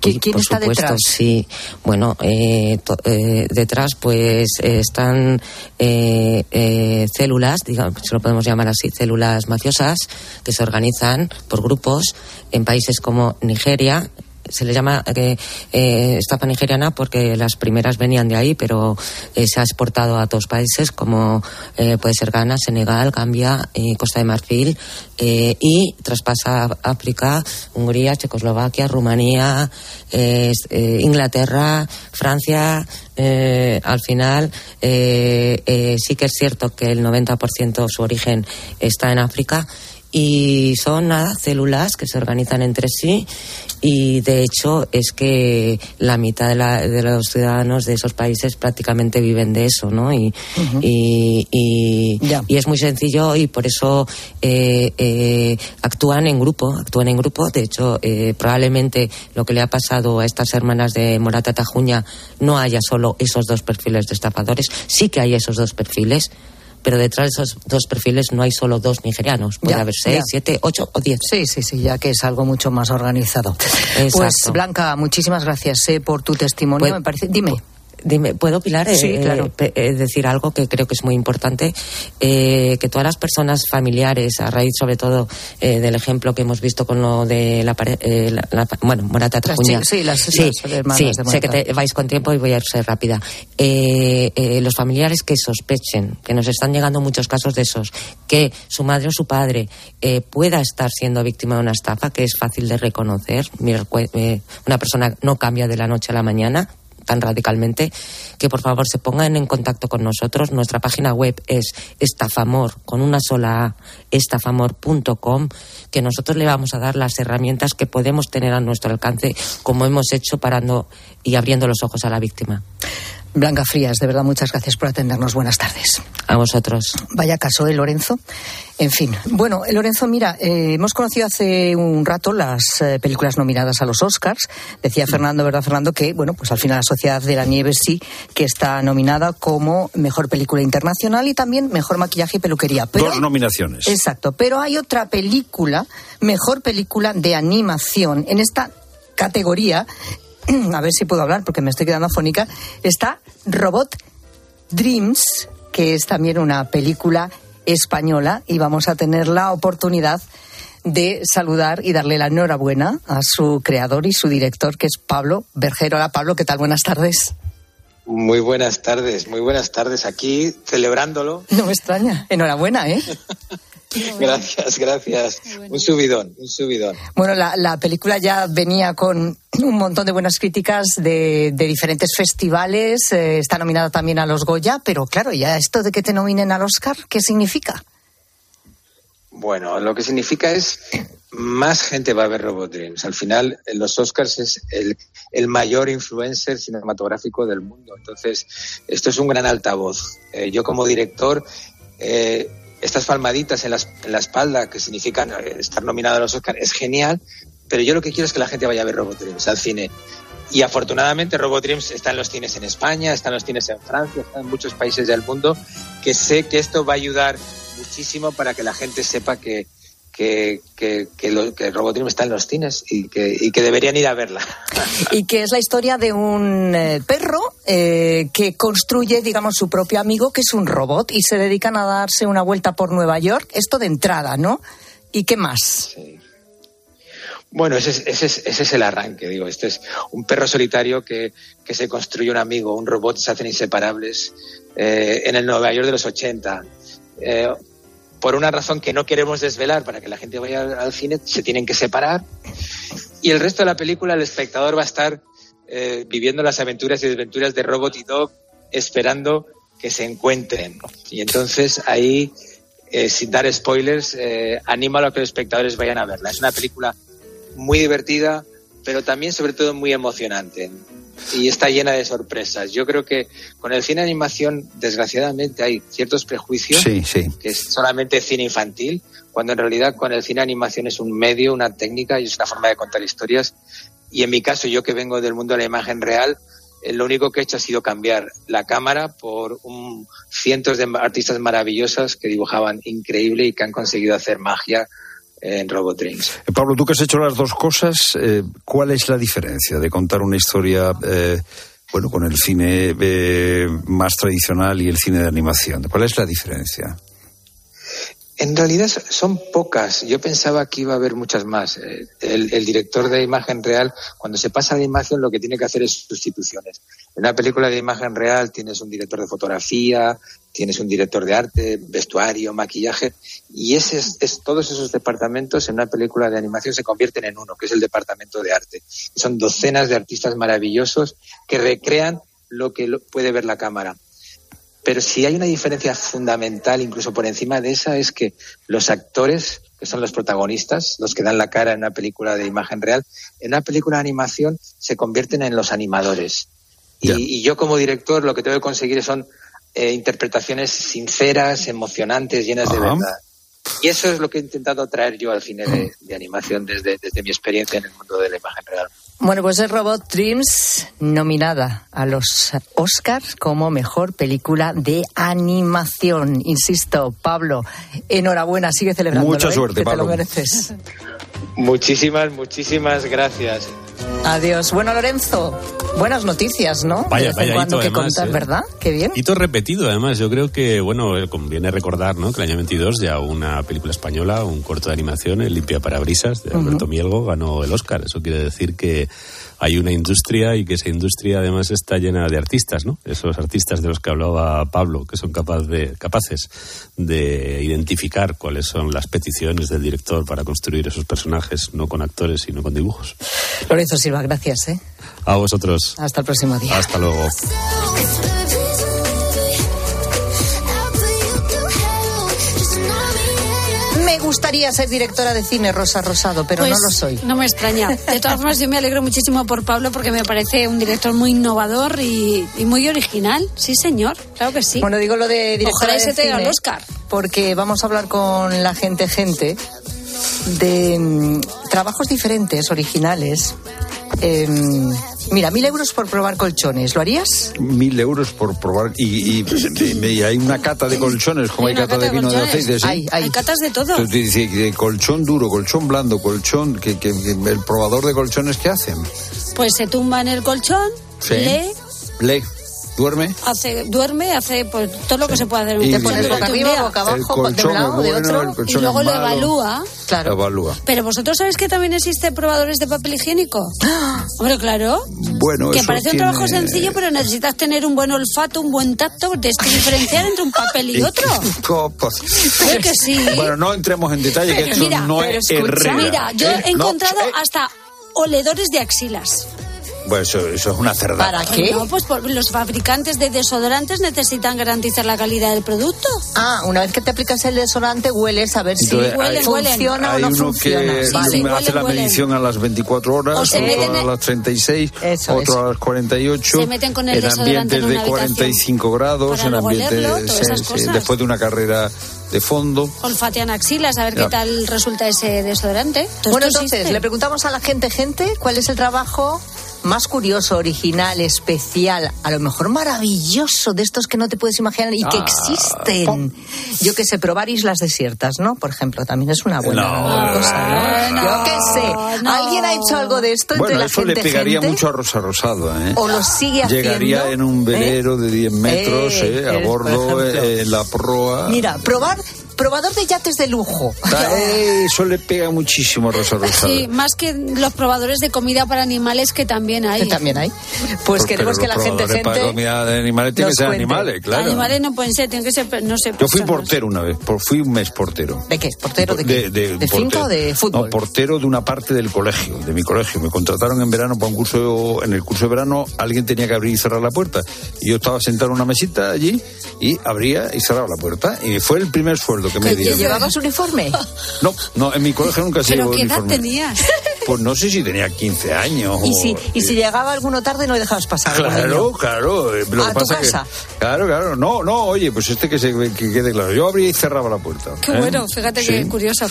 ¿Quién, por está supuesto, detrás? Sí, bueno, eh, to, eh, detrás pues eh, están células, digamos, se lo podemos llamar así, células mafiosas que se organizan por grupos en países como Nigeria, se le llama eh, eh, estafa nigeriana porque las primeras venían de ahí, pero eh, se ha exportado a otros países como eh, puede ser Ghana, Senegal, Gambia, eh, Costa de Marfil y traspasa África, Hungría, Checoslovaquia, Rumanía, Inglaterra, Francia. al final sí que es cierto que el 90% su origen está en África y son nada células que se organizan entre sí y de hecho es que la mitad de, la- de los ciudadanos de esos países prácticamente viven de eso, ¿no? Y, y, y- y es muy sencillo y por eso eh, eh, actúan en grupo, actúan en grupo. De hecho, eh, probablemente lo que le ha pasado a estas hermanas de Morata Tajuña no haya solo esos dos perfiles de estafadores, sí que hay esos dos perfiles. Pero detrás de esos dos perfiles no hay solo dos nigerianos. Puede Ya, haber seis, ya. siete, ocho o diez. Sí, sí, sí, ya que es algo mucho más organizado. Pues Exacto. Blanca, muchísimas gracias eh, por tu testimonio. Pues- me parece. Dime. Dime, ¿puedo, Pilar, Sí, eh, claro. eh, decir algo que creo que es muy importante? Eh, que todas las personas familiares, a raíz sobre todo eh, del ejemplo que hemos visto con lo de la, eh, la- la- bueno, Morata chi- sí, las- sí, las hermanas sí, de sé que te vais con tiempo y voy a ser rápida. Eh, eh, los familiares que sospechen, que nos están llegando muchos casos de esos, que su madre o su padre eh, pueda estar siendo víctima de una estafa, que es fácil de reconocer. Una persona no cambia de la noche a la mañana tan radicalmente, que por favor se pongan en contacto con nosotros. Nuestra página web es estafamor, con una sola A, estafamor.com, que nosotros le vamos a dar las herramientas que podemos tener a nuestro alcance, como hemos hecho parando y abriendo los ojos a la víctima. Blanca Frías, de verdad, muchas gracias por atendernos. Buenas tardes. A vosotros. Vaya caso, ¿eh, Lorenzo? En fin. Bueno, eh, Lorenzo, mira, eh, hemos conocido hace un rato las eh, películas nominadas a los Oscars. Decía Fernando, ¿verdad, Fernando? Que, bueno, pues al final la Sociedad de la Nieve sí que está nominada como Mejor Película Internacional y también Mejor Maquillaje y Peluquería. Pero Dos nominaciones. Exacto, pero hay otra película, Mejor Película de Animación. En esta categoría, (clears throat) a ver si puedo hablar porque me estoy quedando afónica, está Robot Dreams, que es también una película española y vamos a tener la oportunidad de saludar y darle la enhorabuena a su creador y su director, que es Pablo Bergero. Hola Pablo, ¿qué tal? Buenas tardes. Muy buenas tardes, muy buenas tardes. Aquí celebrándolo. No me extraña. Enhorabuena, ¿eh? (laughs) Gracias, gracias. Un subidón, un subidón. Bueno, la, la película ya venía con un montón de buenas críticas de, de diferentes festivales, eh, está nominada también a los Goya, pero claro, ya esto de que te nominen al Oscar, ¿qué significa? Bueno, lo que significa es más gente va a ver Robot Dreams. Al final, en los Oscars es el, el mayor influencer cinematográfico del mundo. Entonces, esto es un gran altavoz. Eh, yo como director, eh, estas palmaditas en la, en la espalda que significan eh, estar nominado a los Oscars es genial, pero yo lo que quiero es que la gente vaya a ver Robot Dreams al cine. Y afortunadamente Robot Dreams está en los cines en España, está en los cines en Francia, está en muchos países del mundo, que sé que esto va a ayudar muchísimo para que la gente sepa que, que, que, que, lo- que Robot Dreams está en los cines y que, y que deberían ir a verla. (laughs) Y que es la historia de un eh, perro eh, que construye, digamos, su propio amigo, que es un robot, y se dedican a darse una vuelta por Nueva York. Esto de entrada, ¿no? ¿Y qué más? Bueno, ese es, ese es, ese es el arranque, digo. Este es un perro solitario que, que se construye un amigo, un robot, se hacen inseparables eh, en el Nueva York de los 80. Eh, por una razón que no queremos desvelar para que la gente vaya al, cine, se tienen que separar. Y el resto de la película, el espectador va a estar eh, viviendo las aventuras y desventuras de Robot y Dog, esperando que se encuentren. Y entonces ahí, eh, sin dar spoilers, eh, animo a que los espectadores vayan a verla. Es una película muy divertida, pero también sobre todo muy emocionante. Y está llena de sorpresas. Yo creo que con el cine de animación, desgraciadamente, hay ciertos prejuicios Sí, sí. que es solamente cine infantil, cuando en realidad con el cine de animación es un medio, una técnica y es una forma de contar historias. Y en mi caso, yo que vengo del mundo de la imagen real, eh, lo único que he hecho ha sido cambiar la cámara por un, cientos de artistas maravillosas que dibujaban increíble y que han conseguido hacer magia en Robot Dreams. Eh, Pablo, tú que has hecho las dos cosas, eh, ¿cuál es la diferencia de contar una historia, eh, bueno, con el cine eh, más tradicional y el cine de animación? ¿Cuál es la diferencia? En realidad son pocas. Yo pensaba que iba a haber muchas más. Eh, El, el director de imagen real, cuando se pasa la imagen, lo que tiene que hacer es sustituciones. En una película de imagen real tienes un director de fotografía, tienes un director de arte, vestuario, maquillaje, y ese es, es- todos esos departamentos en una película de animación se convierten en uno, que es el departamento de arte. Son docenas de artistas maravillosos que recrean lo que puede ver la cámara. Pero si hay una diferencia fundamental, incluso por encima de esa, es que los actores, que son los protagonistas, los que dan la cara en una película de imagen real, en una película de animación se convierten en los animadores. Y, y yo como director lo que tengo que conseguir son eh, interpretaciones sinceras, emocionantes, llenas de verdad. Y eso es lo que he intentado traer yo al cine de, de animación desde, desde mi experiencia en el mundo de la imagen real. Bueno, pues es Robot Dreams nominada a los Oscars como mejor película de animación. Insisto, Pablo, enhorabuena, sigue celebrando. Mucha suerte, que te lo Pablo. mereces. Muchísimas, muchísimas gracias. Adiós. Bueno, Lorenzo, buenas noticias, ¿no? De Vaya, en vaya cuando hito, que además, contar, ¿eh? ¿verdad? Qué bien. Hito repetido, además. Yo creo que, bueno, eh, conviene recordar, ¿no? Que el año 22 ya una película española, un corto de animación, El Limpia Parabrisas, de Alberto Ujú. Mielgo, ganó el Oscar. Eso quiere decir que hay una industria y que esa industria además está llena de artistas, ¿no? Esos artistas de los que hablaba Pablo, que son capaz de, capaces de identificar cuáles son las peticiones del director para construir esos personajes, no con actores, sino con dibujos. Lorenzo Silva, gracias, ¿eh? A vosotros. Hasta el próximo día. Hasta luego. Gustaría ser directora de cine, Rosa Rosado, pero no Pues, lo soy. No me extraña. De todas formas, yo me alegro muchísimo por Pablo porque me parece un director muy innovador y, y muy original. Sí, señor, claro que sí. Bueno, digo lo de directora Ojalá de ese te el cine, Oscar. Porque vamos a hablar con la gente, gente, de mm, trabajos diferentes, originales. Em, mira, mil euros por probar colchones, ¿lo harías? Mil euros por probar. Y, y- y- y hay una cata de colchones, como hay, cata, de vino de aceite. ¿sí? Hay, hay catas de todo. Entonces dice, de colchón duro, colchón blando, colchón, que, que- que el probador de colchones, ¿qué hacen? Pues se tumba en el colchón, Sí. lee, Lee, duerme. hace, duerme, hace pues, todo lo que se puede hacer Y boca arriba, boca abajo, de un lado, de bueno, otro, Y luego lo malo. evalúa. Claro. Evalúa. Pero vosotros sabéis que también existen probadores de papel higiénico. (gasps) Hombre, claro. Bueno, Que eso parece un trabajo sencillo, pero necesitas tener un buen olfato, un buen tacto, tienes que diferenciar entre un papel y (laughs) otro. Creo que sí. Bueno, no entremos en detalle, que esto mira, no es escucha. Mira, yo ¿eh? he No, encontrado eh, hasta oledores de axilas. Bueno, eso, eso es una cerdada. No, pues por- los fabricantes de desodorantes necesitan garantizar la calidad del producto. Ah, una vez que te aplicas el desodorante, hueles a ver si Entonces, hay- funciona Hay o no uno funciona. que Vale. hace la medición a las 24 horas, O se otro meten a las 36, Eso, otro eso. a las 48. Se meten con el en desodorante ambientes en de habitación 45 grados, para en ambientes olerlo, todas esas sí, sí, cosas. después de una carrera de fondo. Olfatean axilas, a ver Ya. qué tal resulta ese desodorante. Todo Bueno, entonces, existe. le preguntamos a la gente, gente, ¿cuál es el trabajo más curioso, original, especial, a lo mejor maravilloso, de estos que no te puedes imaginar y que Ah, existen? Yo que sé, probar islas desiertas, ¿no? Por ejemplo, también es una buena No. cosa, ¿no? Yo qué sé. ¿Alguien ha hecho algo de esto entre Bueno, la eso gente, le pegaría gente? mucho a Rosa Rosado, ¿eh? ¿O lo sigue haciendo? Llegaría en un velero de 10 metros, Eh, ¿eh? a por bordo, eh, en la proa. Mira, probar, probador de yates de lujo. Eh, Eso le pega muchísimo a Rosa Rosado. Sí, más que los probadores de comida para animales que también hay. Que también hay. Pues Pero queremos que la los gente, probadores para gente... comida de animales tienen que ser cuente. animales, claro. Animales no pueden ser, tienen que ser, no sé. Yo fui portero una vez, por, fui un mes portero. ¿De qué? ¿Portero de qué? De, ¿De finca o de fútbol? No, portero de una parte del colegio, de mi colegio. Me contrataron en verano para un curso, en el curso de verano alguien tenía que abrir y cerrar la puerta. Y yo estaba sentado en una mesita allí y abría y cerraba la puerta. Y fue el primer sueldo que me ¿Que dieron. llevabas uniforme? (laughs) No, no, en mi colegio nunca se ¿Pero llevó qué edad uniforme. tenías? Pues no sé si tenía 15 años. Y o- si, y si llegaba alguno tarde, no le dejabas pasar. Claro, claro. eh, Lo ¿A que tu pasa casa? que. Claro, claro. No, no, oye, pues este que, se, que quede claro. Yo abría y cerraba la puerta. Qué ¿eh? bueno, fíjate Sí. qué curioso.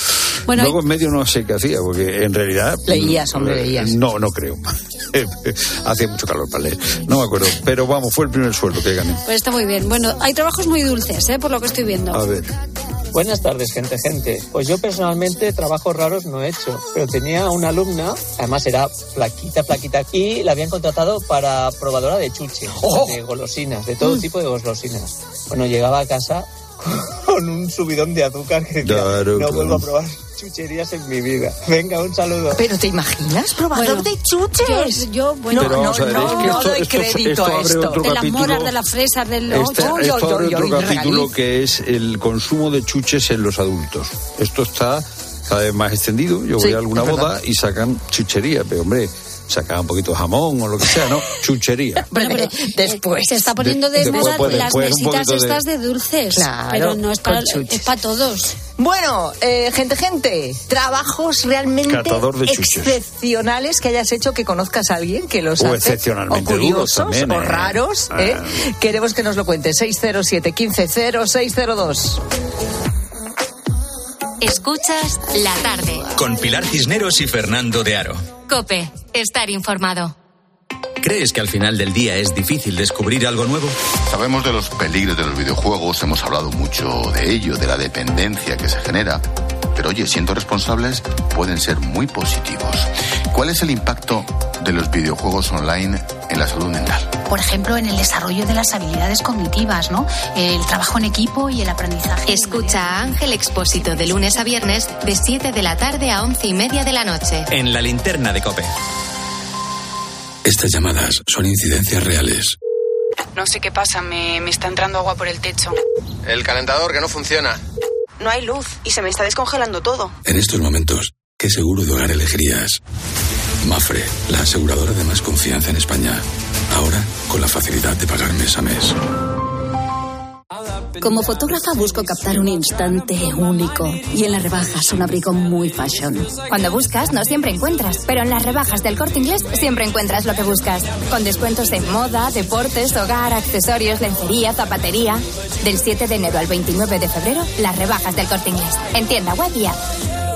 Bueno, Luego en medio no sé qué hacía, porque en realidad. Leías, hombre, eh, leías. No, no creo. (laughs) Hacía mucho calor para leer. No me acuerdo. Pero vamos, fue el primer sueldo que gané. pues está muy bien. Bueno, hay trabajos muy dulces, ¿eh? por lo que estoy viendo. A ver. Buenas tardes, gente, gente. Pues yo personalmente trabajos raros no he hecho, pero tenía una alumna, además era flaquita, flaquita, y la habían contratado para probadora de chuches, ¡Oh! de golosinas, de todo tipo de golosinas. Bueno, llegaba a casa (laughs) con un subidón de azúcar que decía, Claro, no claro. vuelvo a probar chucherías en mi vida. Venga, un saludo. ¿Pero te imaginas probador Bueno, de chuches? Yo, yo, bueno, Pero no, es que no esto, doy esto- crédito esto a esto. de las moras, de las fresas, del Este- ocho. esto yo, abre yo, otro yo, capítulo que es el consumo de chuches en los adultos. Esto está cada vez más extendido. Yo voy a alguna boda y sacan chuchería, pero hombre, sacan un poquito de jamón o lo que sea, ¿no? (laughs) Chuchería. Bueno, pero Después. se está poniendo de, De- moda las después mesitas de- estas de dulces. Claro, pero no es para, es para todos. Bueno, eh, gente, gente, trabajos realmente excepcionales que hayas hecho que conozcas a alguien que los O hace. excepcionalmente o curiosos, también, o ¿eh? raros. Ah. ¿eh? Queremos que nos lo cuente. 607 15 0602 Escuchas la tarde. Con Pilar Cisneros y Fernando de Aro. Cope, estar informado. ¿Crees que al final del día es difícil descubrir algo nuevo? Sabemos de los peligros de los videojuegos, hemos hablado mucho de ello, de la dependencia que se genera. Pero oye, siendo responsables, pueden ser muy positivos. ¿Cuál es el impacto de los videojuegos online en la salud mental? por ejemplo, en el desarrollo de las habilidades cognitivas, ¿no? El trabajo en equipo y el aprendizaje. Escucha a Ángel Expósito de lunes a viernes de 7 de la tarde a 11 y media de la noche. En la linterna de Cope. Estas llamadas son incidencias reales. No sé qué pasa, me, me está entrando agua por el techo. El calentador que no funciona. No hay luz y se me está descongelando todo. En estos momentos, ¿qué seguro de hogar elegirías? Mafre, la aseguradora de más confianza en España. Ahora, con la facilidad de pagar mes a mes. Como fotógrafa busco captar un instante único y en las rebajas un abrigo muy fashion. Cuando buscas, no siempre encuentras, pero en las rebajas del corte inglés siempre encuentras lo que buscas. Con descuentos en moda, deportes, hogar, accesorios, lencería, zapatería. Del 7 de enero al 29 de febrero, las rebajas del corte inglés. En tienda web.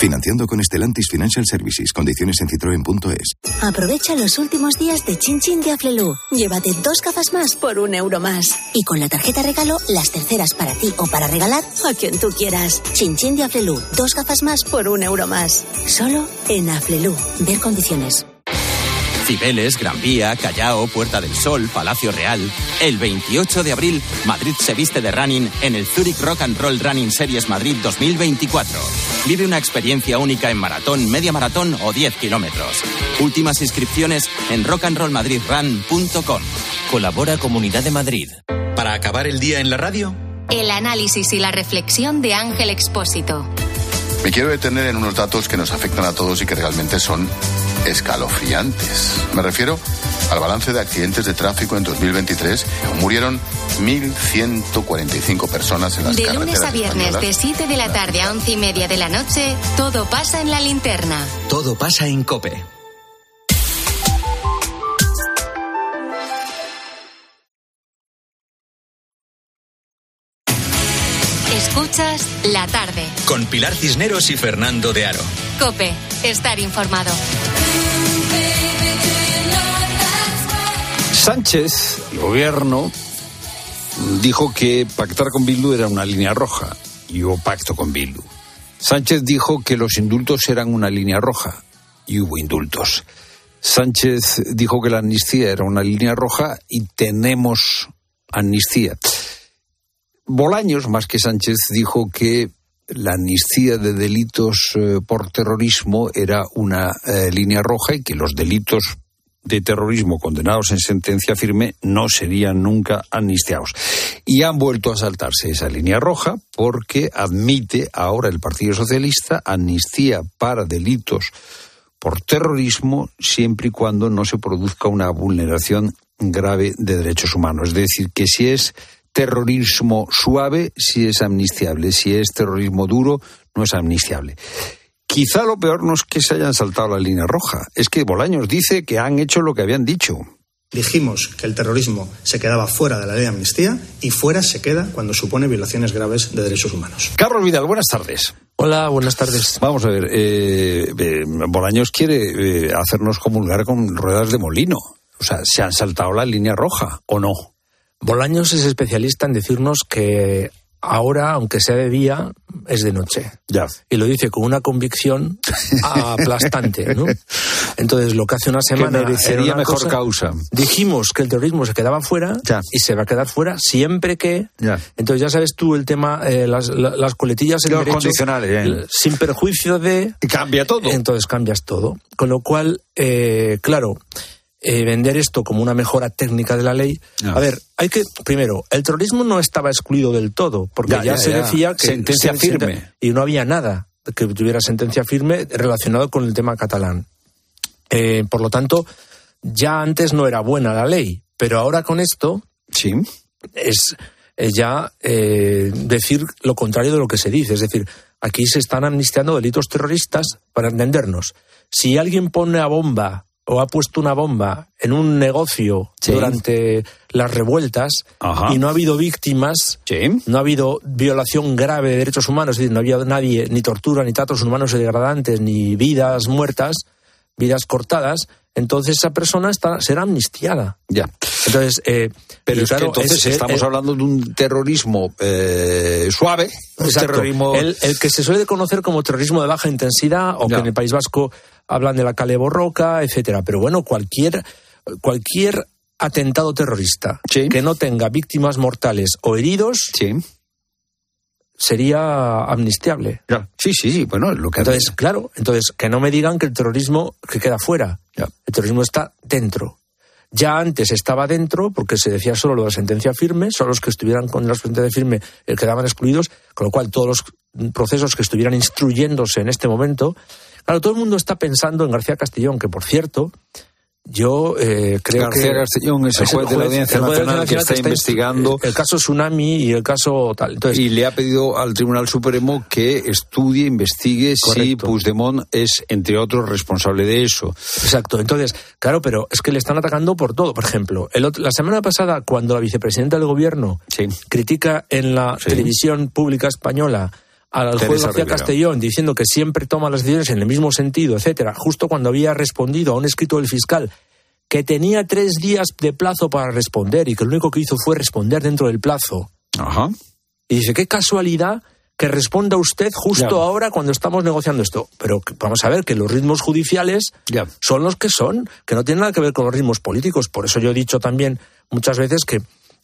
Financiando con Estelantis Financial Services. Condiciones en citroen.es. Aprovecha los últimos días de Chin Chin de Aflelu. Llévate dos gafas más por un euro más. Y con la tarjeta regalo, las terceras para ti o para regalar a quien tú quieras. Chin Chin de Aflelu. Dos gafas más por un euro más. Solo en Aflelu. Ver condiciones. Cibeles, Gran Vía, Callao, Puerta del Sol, Palacio Real. El 28 de abril, Madrid se viste de running en el Zurich Rock and Roll Running Series Madrid 2024. Vive una experiencia única en maratón, media maratón o 10 kilómetros. Últimas inscripciones en rockandrollmadridrun.com. Colabora Comunidad de Madrid. Para acabar el día en la radio, El análisis y la reflexión de Ángel Expósito. Me quiero detener en unos datos que nos afectan a todos y que realmente son escalofriantes. Me refiero al balance de accidentes de tráfico en 2023. Murieron 1.145 personas en las De carreteras lunes a viernes españolas. de 7 de la tarde a 11 y media de la noche, todo pasa en la linterna. todo pasa en Cope. Escuchas la tarde. Con Pilar Cisneros y Fernando de Aro. Cope, estar informado. Sánchez, el gobierno, dijo que pactar con Bildu era una línea roja y hubo pacto con Bildu. Sánchez dijo que los indultos eran una línea roja y hubo indultos. Sánchez dijo que la amnistía era una línea roja y tenemos amnistía. Bolaños, más que Sánchez, dijo que la amnistía de delitos eh, por terrorismo era una eh, línea roja y que los delitos de terrorismo condenados en sentencia firme no serían nunca amnistiados. Y han vuelto a saltarse esa línea roja porque admite ahora el Partido Socialista amnistía para delitos por terrorismo siempre y cuando no se produzca una vulneración grave de derechos humanos. Es decir, que si es terrorismo suave, si es amnistiable, si es terrorismo duro, no es amnistiable. Quizá lo peor no es que se hayan saltado la línea roja, es que Bolaños dice que han hecho lo que habían dicho. Dijimos que el terrorismo se quedaba fuera de la ley de amnistía y fuera se queda cuando supone violaciones graves de derechos humanos. Carlos Vidal, buenas tardes. Hola, buenas tardes. Vamos a ver, eh, eh, Bolaños quiere eh, hacernos comulgar con ruedas de molino. O sea, ¿se han saltado la línea roja o no? Bolaños es especialista en decirnos que ahora, aunque sea de día, es de noche. Ya. Y lo dice con una convicción aplastante, ¿no? (laughs) Entonces, lo que hace una semana. Que merecería mejor causa. Dijimos que el terrorismo se quedaba fuera y se va a quedar fuera siempre que. Ya. Entonces, ya sabes tú el tema, eh, las, las, coletillas en Los derecho, condicionales, ¿eh? Sin perjuicio de. Y cambia todo. Entonces cambias todo. Con lo cual, eh, claro. Eh, vender esto como una mejora técnica de la ley. Ah. A ver, hay que, primero, el terrorismo no estaba excluido del todo, porque Ya, ya, ya, se ya. decía que... Sentencia se- firme. Y no había nada que tuviera sentencia firme relacionado con el tema catalán. Eh, por lo tanto, ya antes no era buena la ley, pero ahora con esto sí. es eh, ya eh, decir lo contrario de lo que se dice. Es decir, aquí se están amnistiando delitos terroristas para entendernos. Si alguien pone a bomba o ha puesto una bomba en un negocio Sí. durante las revueltas Ajá. y no ha habido víctimas, no ha habido violación grave de derechos humanos, es decir, no había nadie, ni tortura, ni tratos humanos degradantes, ni vidas muertas, vidas cortadas, entonces esa persona está, será amnistiada. Ya. Entonces, eh, Pero es que entonces es- estamos es- hablando de un terrorismo eh, suave, un terrorismo El, el que se suele conocer como terrorismo de baja intensidad o Ya. que en el País Vasco hablan de la Cale Borroca, etcétera. Pero bueno, cualquier, cualquier atentado terrorista que no tenga víctimas mortales o heridos sería amnistiable. Sí, sí, sí, bueno, lo que Entonces, claro, entonces que no me digan que el terrorismo que queda fuera. El terrorismo está dentro. Ya antes estaba dentro, porque se decía solo lo de sentencia firme, solo los que estuvieran con la sentencia firme eh, quedaban excluidos, con lo cual todos los procesos que estuvieran instruyéndose en este momento. Claro, todo el mundo está pensando en García Castellón, que por cierto, yo eh, creo García que. Castellón es el juez de la Audiencia juez Nacional que está investigando. El caso Tsunami y el caso tal. Entonces, y le ha pedido al Tribunal Supremo que estudie, investigue si Correcto. Puigdemont es, entre otros, responsable de eso. Exacto. Entonces, claro, pero es que le están atacando por todo. Por ejemplo, el otro- la semana pasada, cuando la vicepresidenta del gobierno critica en la televisión pública española al juez García. Castellón diciendo que siempre toma las decisiones en el mismo sentido, etcétera, justo cuando había respondido a un escrito del fiscal que tenía tres días de plazo para responder y que lo único que hizo fue responder dentro del plazo. Ajá. Y dice, qué casualidad que responda usted justo ahora cuando estamos negociando esto. Pero vamos a ver que los ritmos judiciales son los que son, que no tienen nada que ver con los ritmos políticos. Por eso yo he dicho también muchas veces que,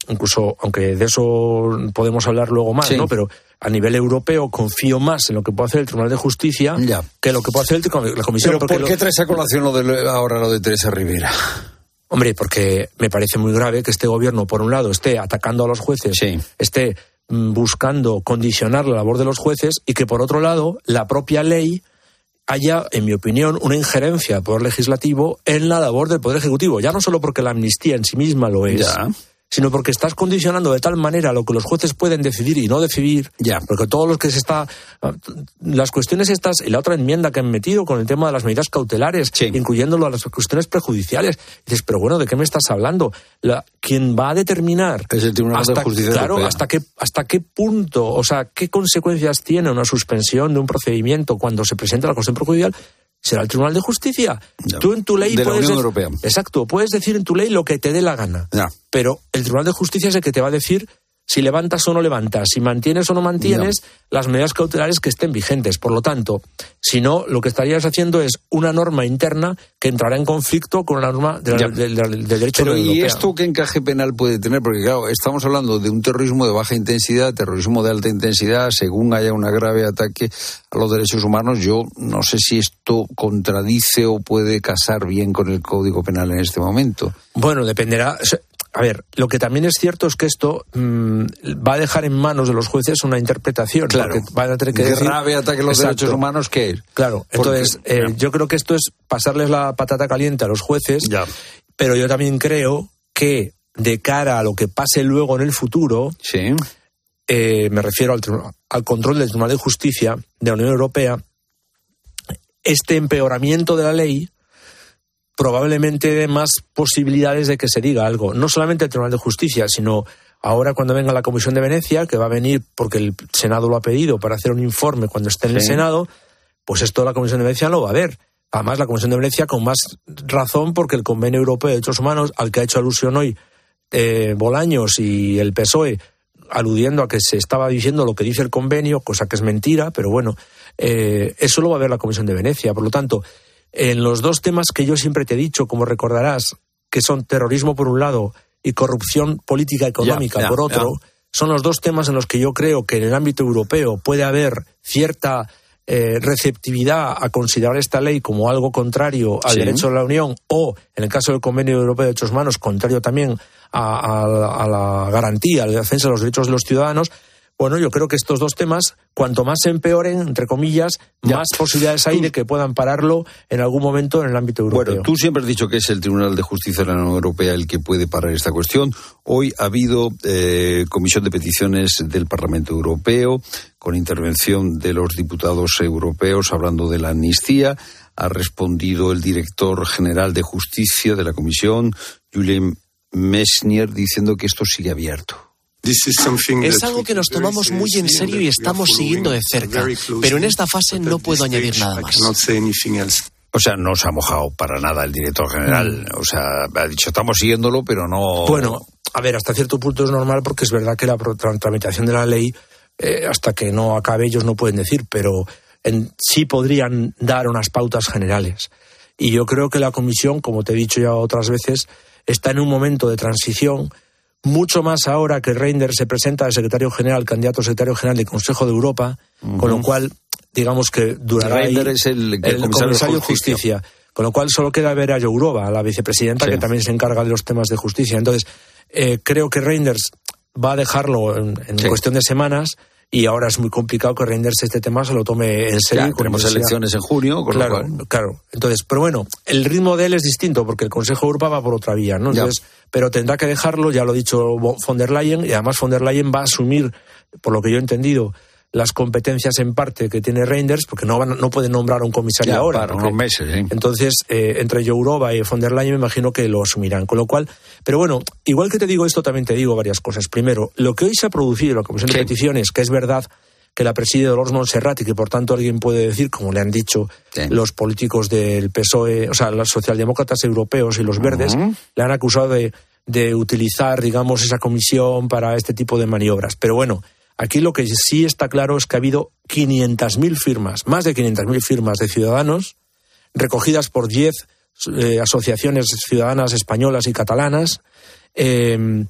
incluso, aunque de eso podemos hablar luego más, Sí. ¿no? Pero a nivel europeo confío más en lo que puede hacer el Tribunal de Justicia que lo que puede hacer el la Comisión. Pero ¿por lo- qué traes a colación lo de, ahora lo de Teresa Rivera? Hombre, porque me parece muy grave que este gobierno, por un lado, esté atacando a los jueces, esté mm, buscando condicionar la labor de los jueces y que, por otro lado, la propia ley haya, en mi opinión, una injerencia del Poder Legislativo en la labor del Poder Ejecutivo. Ya no solo porque la amnistía en sí misma lo es, Ya. Sino porque estás condicionando de tal manera lo que los jueces pueden decidir y no decidir. Ya. Porque todos los que se está. Las cuestiones estas y la otra enmienda que han metido con el tema de las medidas cautelares, incluyéndolo a las cuestiones prejudiciales. dices, pero bueno, ¿de qué me estás hablando? La, quien va a determinar. Es el Tribunal de Justicia Claro, Europea. hasta qué, hasta qué punto, o sea, qué consecuencias tiene una suspensión de un procedimiento cuando se presenta la cuestión prejudicial será el Tribunal de Justicia. Tú en tu ley de la puedes Unión dec- Europea. Exacto, puedes decir en tu ley lo que te dé la gana. Ya. Pero el Tribunal de Justicia es el que te va a decir si levantas o no levantas, si mantienes o no mantienes las medidas cautelares que estén vigentes. Por lo tanto, si no, lo que estarías haciendo es una norma interna que entrará en conflicto con la norma de del, del- del derecho Pero ¿y esto qué encaje penal puede tener? Porque claro, estamos hablando de un terrorismo de baja intensidad, terrorismo de alta intensidad, según haya un grave ataque a los derechos humanos, yo no sé si esto contradice o puede casar bien con el Código Penal en este momento. Bueno, dependerá. A ver, lo que también es cierto es que esto mm, va a dejar en manos de los jueces una interpretación. Claro. van a tener que decir- Grave ataque a los Exacto. derechos humanos, ¿qué es? Claro, entonces eh, yo creo que esto es pasarles la patata caliente a los jueces, pero yo también creo que de cara a lo que pase luego en el futuro, eh, me refiero al, al control del Tribunal de Justicia de la Unión Europea, este empeoramiento de la ley probablemente más posibilidades de que se diga algo. No solamente el Tribunal de Justicia, sino ahora cuando venga la Comisión de Venecia, que va a venir porque el Senado lo ha pedido para hacer un informe cuando esté en el. Senado, pues esto la Comisión de Venecia lo va a ver. Además, la Comisión de Venecia con más razón porque el Convenio Europeo de Derechos Humanos, al que ha hecho alusión hoy eh, Bolaños y el PSOE, aludiendo a que se estaba diciendo lo que dice el convenio, cosa que es mentira, pero bueno, eh, eso lo va a ver la Comisión de Venecia. Por lo tanto, en los dos temas que yo siempre te he dicho, como recordarás, que son terrorismo por un lado y corrupción política económica por otro, son los dos temas en los que yo creo que en el ámbito europeo puede haber cierta eh, receptividad a considerar esta ley como algo contrario al Sí. derecho de la Unión o, en el caso del Convenio Europeo de Derechos Humanos, contrario también a, a- a la garantía, a la defensa de los derechos de los ciudadanos. Bueno, yo creo que estos dos temas, cuanto más se empeoren, entre comillas, más posibilidades hay de que puedan pararlo en algún momento en el ámbito europeo. Bueno, tú siempre has dicho que es el Tribunal de Justicia de la Unión Europea el que puede parar esta cuestión. Hoy ha habido eh, comisión de peticiones del Parlamento Europeo con intervención de los diputados europeos hablando de la amnistía. Ha respondido el director general de Justicia de la Comisión, Julien Messnier, diciendo que esto sigue abierto. Es algo que nos tomamos muy en serio y estamos siguiendo de cerca, pero en esta fase no puedo añadir nada más. O sea, no se ha mojado para nada el director general. O sea, ha dicho, estamos siguiéndolo, pero no. Bueno, a ver, hasta cierto punto es normal porque es verdad que la tramitación de la ley, eh, hasta que no acabe, ellos no pueden decir, pero en, sí podrían dar unas pautas generales. Y yo creo que la Comisión, como te he dicho ya otras veces, está en un momento de transición, mucho más ahora que Reinders se presenta de secretario general, candidato a secretario general del Consejo de Europa, con lo cual, digamos que durará ahí Reinders es el- el comisario de justicia. Con lo cual solo queda ver a Jourova, la vicepresidenta, Sí. que también se encarga de los temas de justicia. Entonces, eh, creo que Reinders va a dejarlo en, en Sí. cuestión de semanas y ahora es muy complicado que Reinders este tema se lo tome en serio. Ya, tenemos elecciones en junio, con lo claro, cual- claro. Entonces, pero bueno, el ritmo de él es distinto porque el Consejo de Europa va por otra vía, ¿no? Ya. Entonces, pero tendrá que dejarlo, ya lo ha dicho von der Leyen, y además von der Leyen va a asumir, por lo que yo he entendido, las competencias en parte que tiene Reinders, porque no, van, no puede nombrar a un comisario Ya, ahora. para porque- unos meses, ¿eh? entonces, eh, entre Jourova y von der Leyen me imagino que lo asumirán. Con lo cual, pero bueno, igual que te digo esto, también te digo varias cosas. Primero, lo que hoy se ha producido en la Comisión de Peticiones, que es verdad que la preside Dolores Montserrat y que por tanto alguien puede decir, como le han dicho los políticos del PSOE, o sea, los socialdemócratas europeos y los verdes, le han acusado de, de utilizar, digamos, esa comisión para este tipo de maniobras. Pero bueno, aquí lo que sí está claro es que ha habido 500.000 firmas, más de 500.000 firmas de ciudadanos recogidas por 10 eh, asociaciones ciudadanas españolas y catalanas, eh,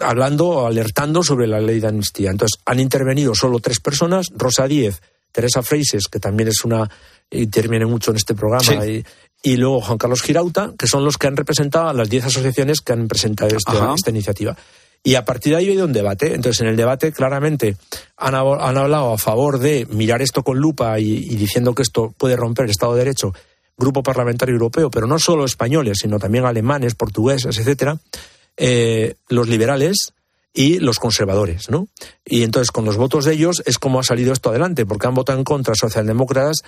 hablando, alertando sobre la ley de amnistía. Entonces, han intervenido solo tres personas, Rosa Díez, Teresa Freises, que también es una, interviene mucho en este programa, y, y luego Juan Carlos Girauta, que son los que han representado a las 10 asociaciones que han presentado este- esta iniciativa. Y a partir de ahí ha habido un debate. Entonces, en el debate, claramente, han, han hablado a favor de mirar esto con lupa y, y diciendo que esto puede romper el Estado de Derecho, Grupo Parlamentario Europeo, pero no solo españoles, sino también alemanes, portugueses, etcétera, eh, los liberales y los conservadores, ¿no? Y entonces, con los votos de ellos, es como ha salido esto adelante, porque han votado en contra socialdemócratas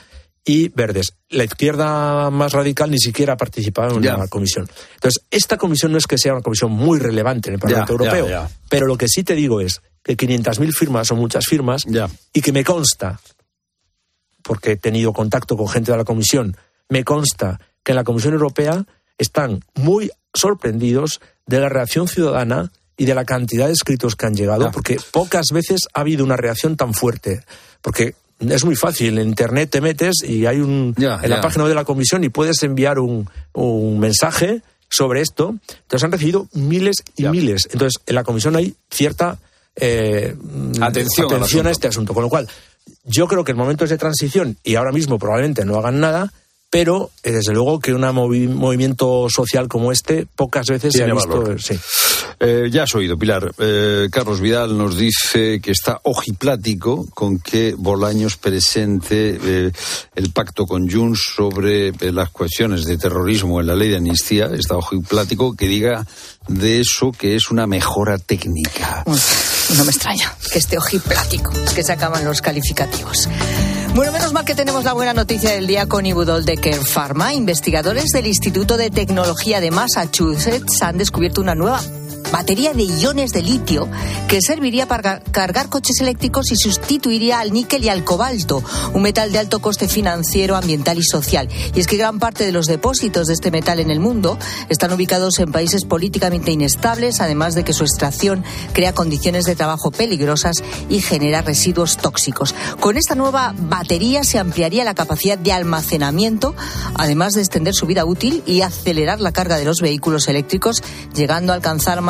y verdes. La izquierda más radical ni siquiera ha participado en la comisión. Entonces, esta comisión no es que sea una comisión muy relevante en el Parlamento Europeo, pero lo que sí te digo es que 500.000 firmas son muchas firmas y que me consta, porque he tenido contacto con gente de la Comisión, me consta que en la Comisión Europea están muy sorprendidos de la reacción ciudadana y de la cantidad de escritos que han llegado, porque pocas veces ha habido una reacción tan fuerte. Porque es muy fácil, en Internet te metes y hay un... en la página de la comisión y puedes enviar un, un mensaje sobre esto. Entonces han recibido miles y miles. Entonces en la comisión hay cierta eh, atención, atención a este asunto. Con lo cual, yo creo que el momento es de transición y ahora mismo probablemente no hagan nada, pero eh, desde luego que un movimiento social como este pocas veces se ha visto. Sí. Eh, ya has oído, Pilar. Eh, Carlos Vidal nos dice que está ojiplático con que Bolaños presente el pacto con Junts sobre las cuestiones de terrorismo en la ley de amnistía. Está ojiplático que diga de eso que es una mejora técnica. no me extraña que esté ojiplático. Es que se acaban los calificativos. Bueno, menos mal que tenemos la buena noticia del día con Ibudol de Care Pharma. Investigadores del Instituto de Tecnología de Massachusetts han descubierto una nueva batería de iones de litio que serviría para cargar coches eléctricos y sustituiría al níquel y al cobalto, un metal de alto coste financiero, ambiental y social. Y es que gran parte de los depósitos de este metal en el mundo están ubicados en países políticamente inestables, además de que su extracción crea condiciones de trabajo peligrosas y genera residuos tóxicos. Con esta nueva batería se ampliaría la capacidad de almacenamiento, además de extender su vida útil y acelerar la carga de los vehículos eléctricos, llegando a alcanzar más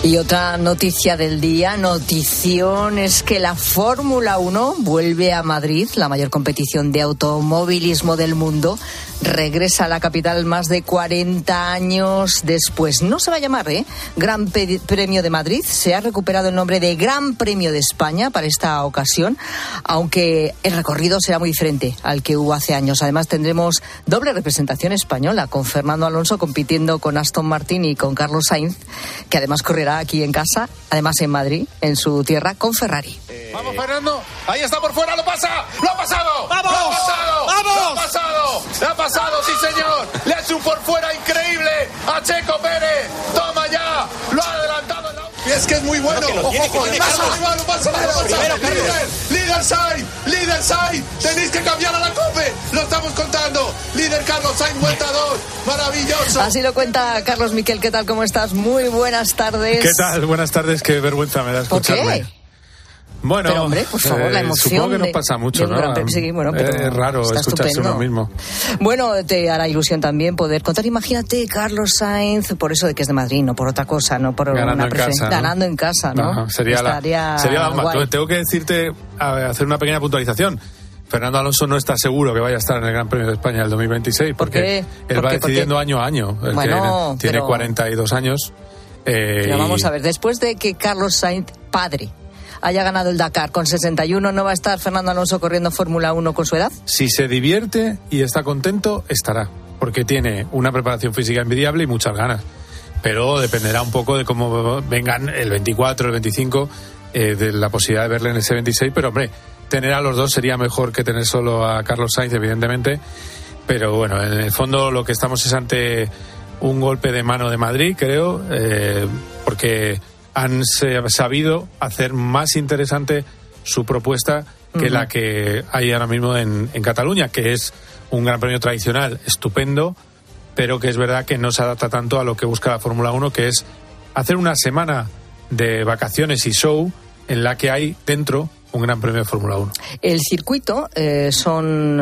Y otra noticia del día, notición, es que la Fórmula 1 vuelve a Madrid, la mayor competición de automovilismo del mundo, regresa a la capital más de 40 años después. No se va a llamar, ¿eh? Gran Premio de Madrid. Se ha recuperado el nombre de Gran Premio de España para esta ocasión, aunque el recorrido será muy diferente al que hubo hace años. Además, tendremos doble representación española, con Fernando Alonso compitiendo con Aston Martin y con Carlos Sainz, que además correrá aquí en casa, además en Madrid, en su tierra, con Ferrari. Vamos, Fernando. Ahí está por fuera, lo pasa. ¡Lo ha pasado! ¡Vamos! ¡Lo ha pasado! ¡Vamos! ¡Lo ha pasado! ¡Lo ha pasado, sí, señor! Le ha hecho un por fuera increíble a Checo Pérez. ¡Toma ya! Es que es muy bueno. Ojo, tiene, pasa, pasa, pasa, pasa. Líder, líder Sainz, líder Sainz. Tenéis que cambiar a la COPE. Lo estamos contando. Líder Carlos Sainz, vuelta dos. Maravilloso. Así lo cuenta Carlos Miquel. ¿Qué tal? ¿Cómo estás? Muy buenas tardes. ¿Qué tal? Buenas tardes. Qué vergüenza me da escucharme. ¿Por qué? Bueno, pero hombre, por favor, la eh, emoción. Supongo que nos pasa mucho, ¿no? bueno, pero es raro escucharse uno mismo. Bueno, te hará ilusión también poder contar. Imagínate, Carlos Sainz, por eso de que es de Madrid, no por otra cosa, no por ganando una en casa, ganando en casa, ¿no? sería, la, sería la, Tengo que decirte, hacer una pequeña puntualización. Fernando Alonso no está seguro que vaya a estar en el Gran Premio de España del 2026 porque él va decidiendo año a año. bueno, tiene 42 años. Eh, pero vamos a ver, después de que Carlos Sainz, padre, haya ganado el Dakar con 61, ¿no va a estar Fernando Alonso corriendo Fórmula 1 con su edad? Si se divierte y está contento, estará, porque tiene una preparación física envidiable y muchas ganas. Pero dependerá un poco de cómo vengan el 24, el 25, eh, de la posibilidad de verle en ese 26, pero hombre, tener a los dos sería mejor que tener solo a Carlos Sainz, evidentemente. Pero bueno, en el fondo lo que estamos es ante un golpe de mano de Madrid, creo, eh, porque han sabido hacer más interesante su propuesta que la que hay ahora mismo en, Cataluña, que es un gran premio tradicional estupendo, pero que es verdad que no se adapta tanto a lo que busca la Fórmula 1, que es hacer una semana de vacaciones y show en la que hay dentro un gran premio de Fórmula 1. El circuito eh, son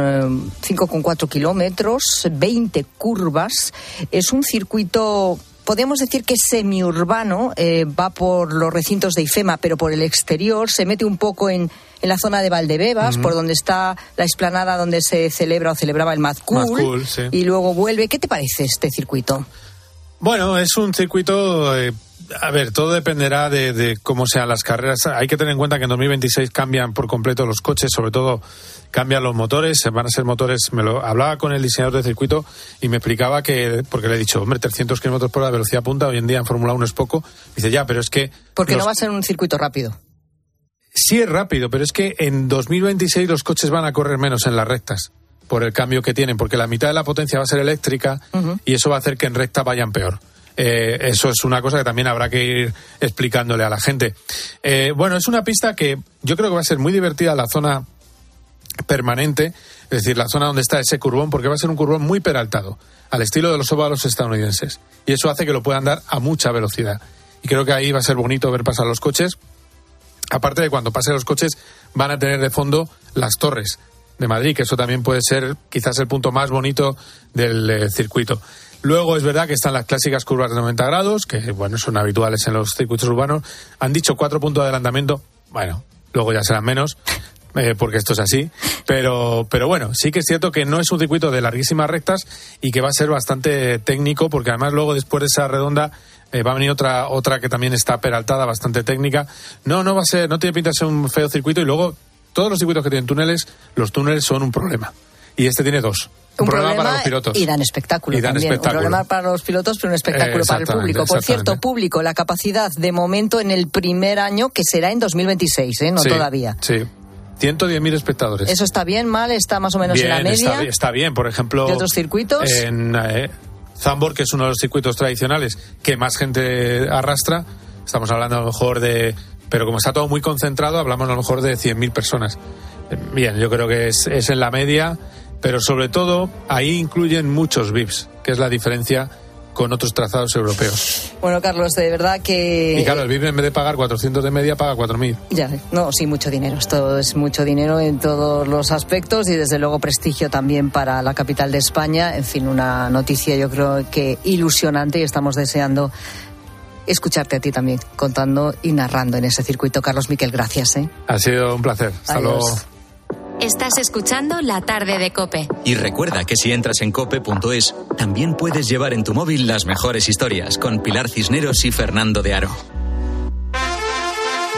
5,4 eh, kilómetros, 20 curvas. Es un circuito podemos decir que semiurbano, eh, va por los recintos de IFEMA, pero por el exterior, se mete un poco en, en la zona de Valdebebas, por donde está la explanada donde se celebra o celebraba el Mad Cool, y luego vuelve. ¿Qué te parece este circuito? Bueno, es un circuito eh, a ver, todo dependerá de, cómo sean las carreras. Hay que tener en cuenta que en 2026 cambian por completo los coches, sobre todo cambian los motores, van a ser motores. Me lo hablaba con el diseñador de circuito y me explicaba que, porque le he dicho, hombre, 300 kilómetros por la velocidad punta, hoy en día en Fórmula 1 es poco. Dice, ya, pero es que. Porque no va a ser un circuito rápido. Sí es rápido, pero es que en 2026 los coches van a correr menos en las rectas por el cambio que tienen, porque la mitad de la potencia va a ser eléctrica y eso va a hacer que en recta vayan peor. Eh, eso es una cosa que también habrá que ir explicándole a la gente. Eh, bueno, es una pista que yo creo que va a ser muy divertida la zona permanente, es decir, la zona donde está ese curbón, porque va a ser un curbón muy peraltado, al estilo de los óvalos estadounidenses. Y eso hace que lo puedan dar a mucha velocidad. Y creo que ahí va a ser bonito ver pasar los coches. Aparte de cuando pasen los coches, van a tener de fondo las torres de Madrid, que eso también puede ser quizás el punto más bonito del eh, circuito. Luego es verdad que están las clásicas curvas de 90 grados, que bueno, son habituales en los circuitos urbanos. Han dicho cuatro puntos de adelantamiento. Bueno, luego ya serán menos. Eh, porque esto es así. Pero, pero bueno, sí que es cierto que no es un circuito de larguísimas rectas y que va a ser bastante técnico, porque además luego después de esa redonda eh, va a venir otra, otra que también está peraltada, bastante técnica. No, no va a ser, no tiene pinta de ser un feo circuito y luego todos los circuitos que tienen túneles, los túneles son un problema. Y este tiene dos. Un, problema, para los pilotos. Y dan espectáculo también. Un problema para los pilotos, pero un espectáculo para el público. Por cierto, público, la capacidad de momento en el primer año, que será en 2026, ¿eh? no todavía. Sí. 110.000 espectadores. ¿Eso está bien, mal? ¿Está más o menos en la media? Está, bien, por ejemplo. ¿De otros circuitos? En eh, Zambor, que es uno de los circuitos tradicionales que más gente arrastra, estamos hablando a lo mejor de. Pero como está todo muy concentrado, hablamos a lo mejor de 100.000 personas. Bien, yo creo que es, es en la media, pero sobre todo ahí incluyen muchos VIPs, que es la diferencia con otros trazados europeos. Bueno, Carlos, de verdad que... Y claro, el VIP en vez de pagar 400 de media paga 4.000. Ya, no, sí, mucho dinero. Esto es mucho dinero en todos los aspectos y desde luego prestigio también para la capital de España. En fin, una noticia yo creo que ilusionante y estamos deseando escucharte a ti también contando y narrando en ese circuito. Carlos Miquel, gracias. ¿eh? Ha sido un placer. Hasta Estás escuchando La Tarde de Cope. Y recuerda que si entras en cope.es, también puedes llevar en tu móvil las mejores historias con Pilar Cisneros y Fernando de Aro.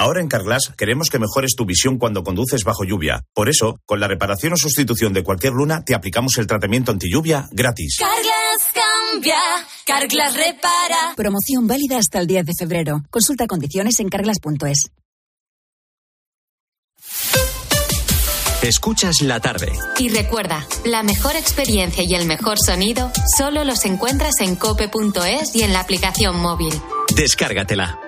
Ahora en Carglass queremos que mejores tu visión cuando conduces bajo lluvia. Por eso, con la reparación o sustitución de cualquier luna, te aplicamos el tratamiento anti lluvia gratis. Carglass cambia, Carglass repara. Promoción válida hasta el 10 de febrero. Consulta condiciones en carglass.es. Escuchas la tarde. Y recuerda, la mejor experiencia y el mejor sonido solo los encuentras en cope.es y en la aplicación móvil. Descárgatela.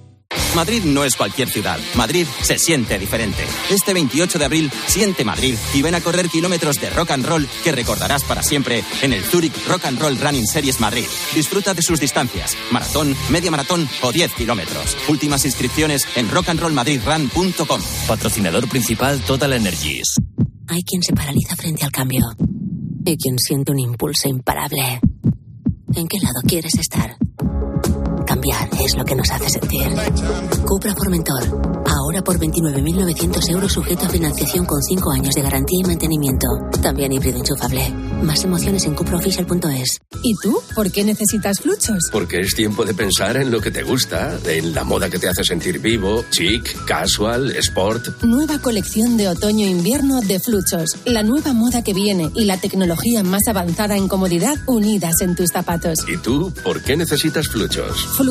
Madrid no es cualquier ciudad. Madrid se siente diferente. Este 28 de abril, siente Madrid y ven a correr kilómetros de rock and roll que recordarás para siempre en el Zurich Rock and Roll Running Series Madrid. Disfruta de sus distancias, maratón, media maratón o 10 kilómetros. Últimas inscripciones en rockandrollmadridrun.com. Patrocinador principal Total Energies. Hay quien se paraliza frente al cambio y quien siente un impulso imparable. ¿En qué lado quieres estar? Cambiar es lo que nos hace sentir. Cupra Formentor. Ahora por 29.900 euros sujeto a financiación con 5 años de garantía y mantenimiento. También híbrido enchufable. Más emociones en cupraofficial.es. ¿Y tú? ¿Por qué necesitas fluchos? Porque es tiempo de pensar en lo que te gusta, en la moda que te hace sentir vivo, chic, casual, sport. Nueva colección de otoño-invierno de fluchos. La nueva moda que viene y la tecnología más avanzada en comodidad unidas en tus zapatos. ¿Y tú? ¿Por qué necesitas fluchos? Fluchos.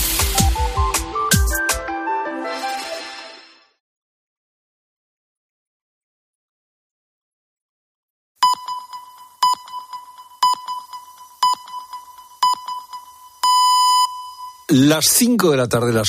Las 5 de la tarde, las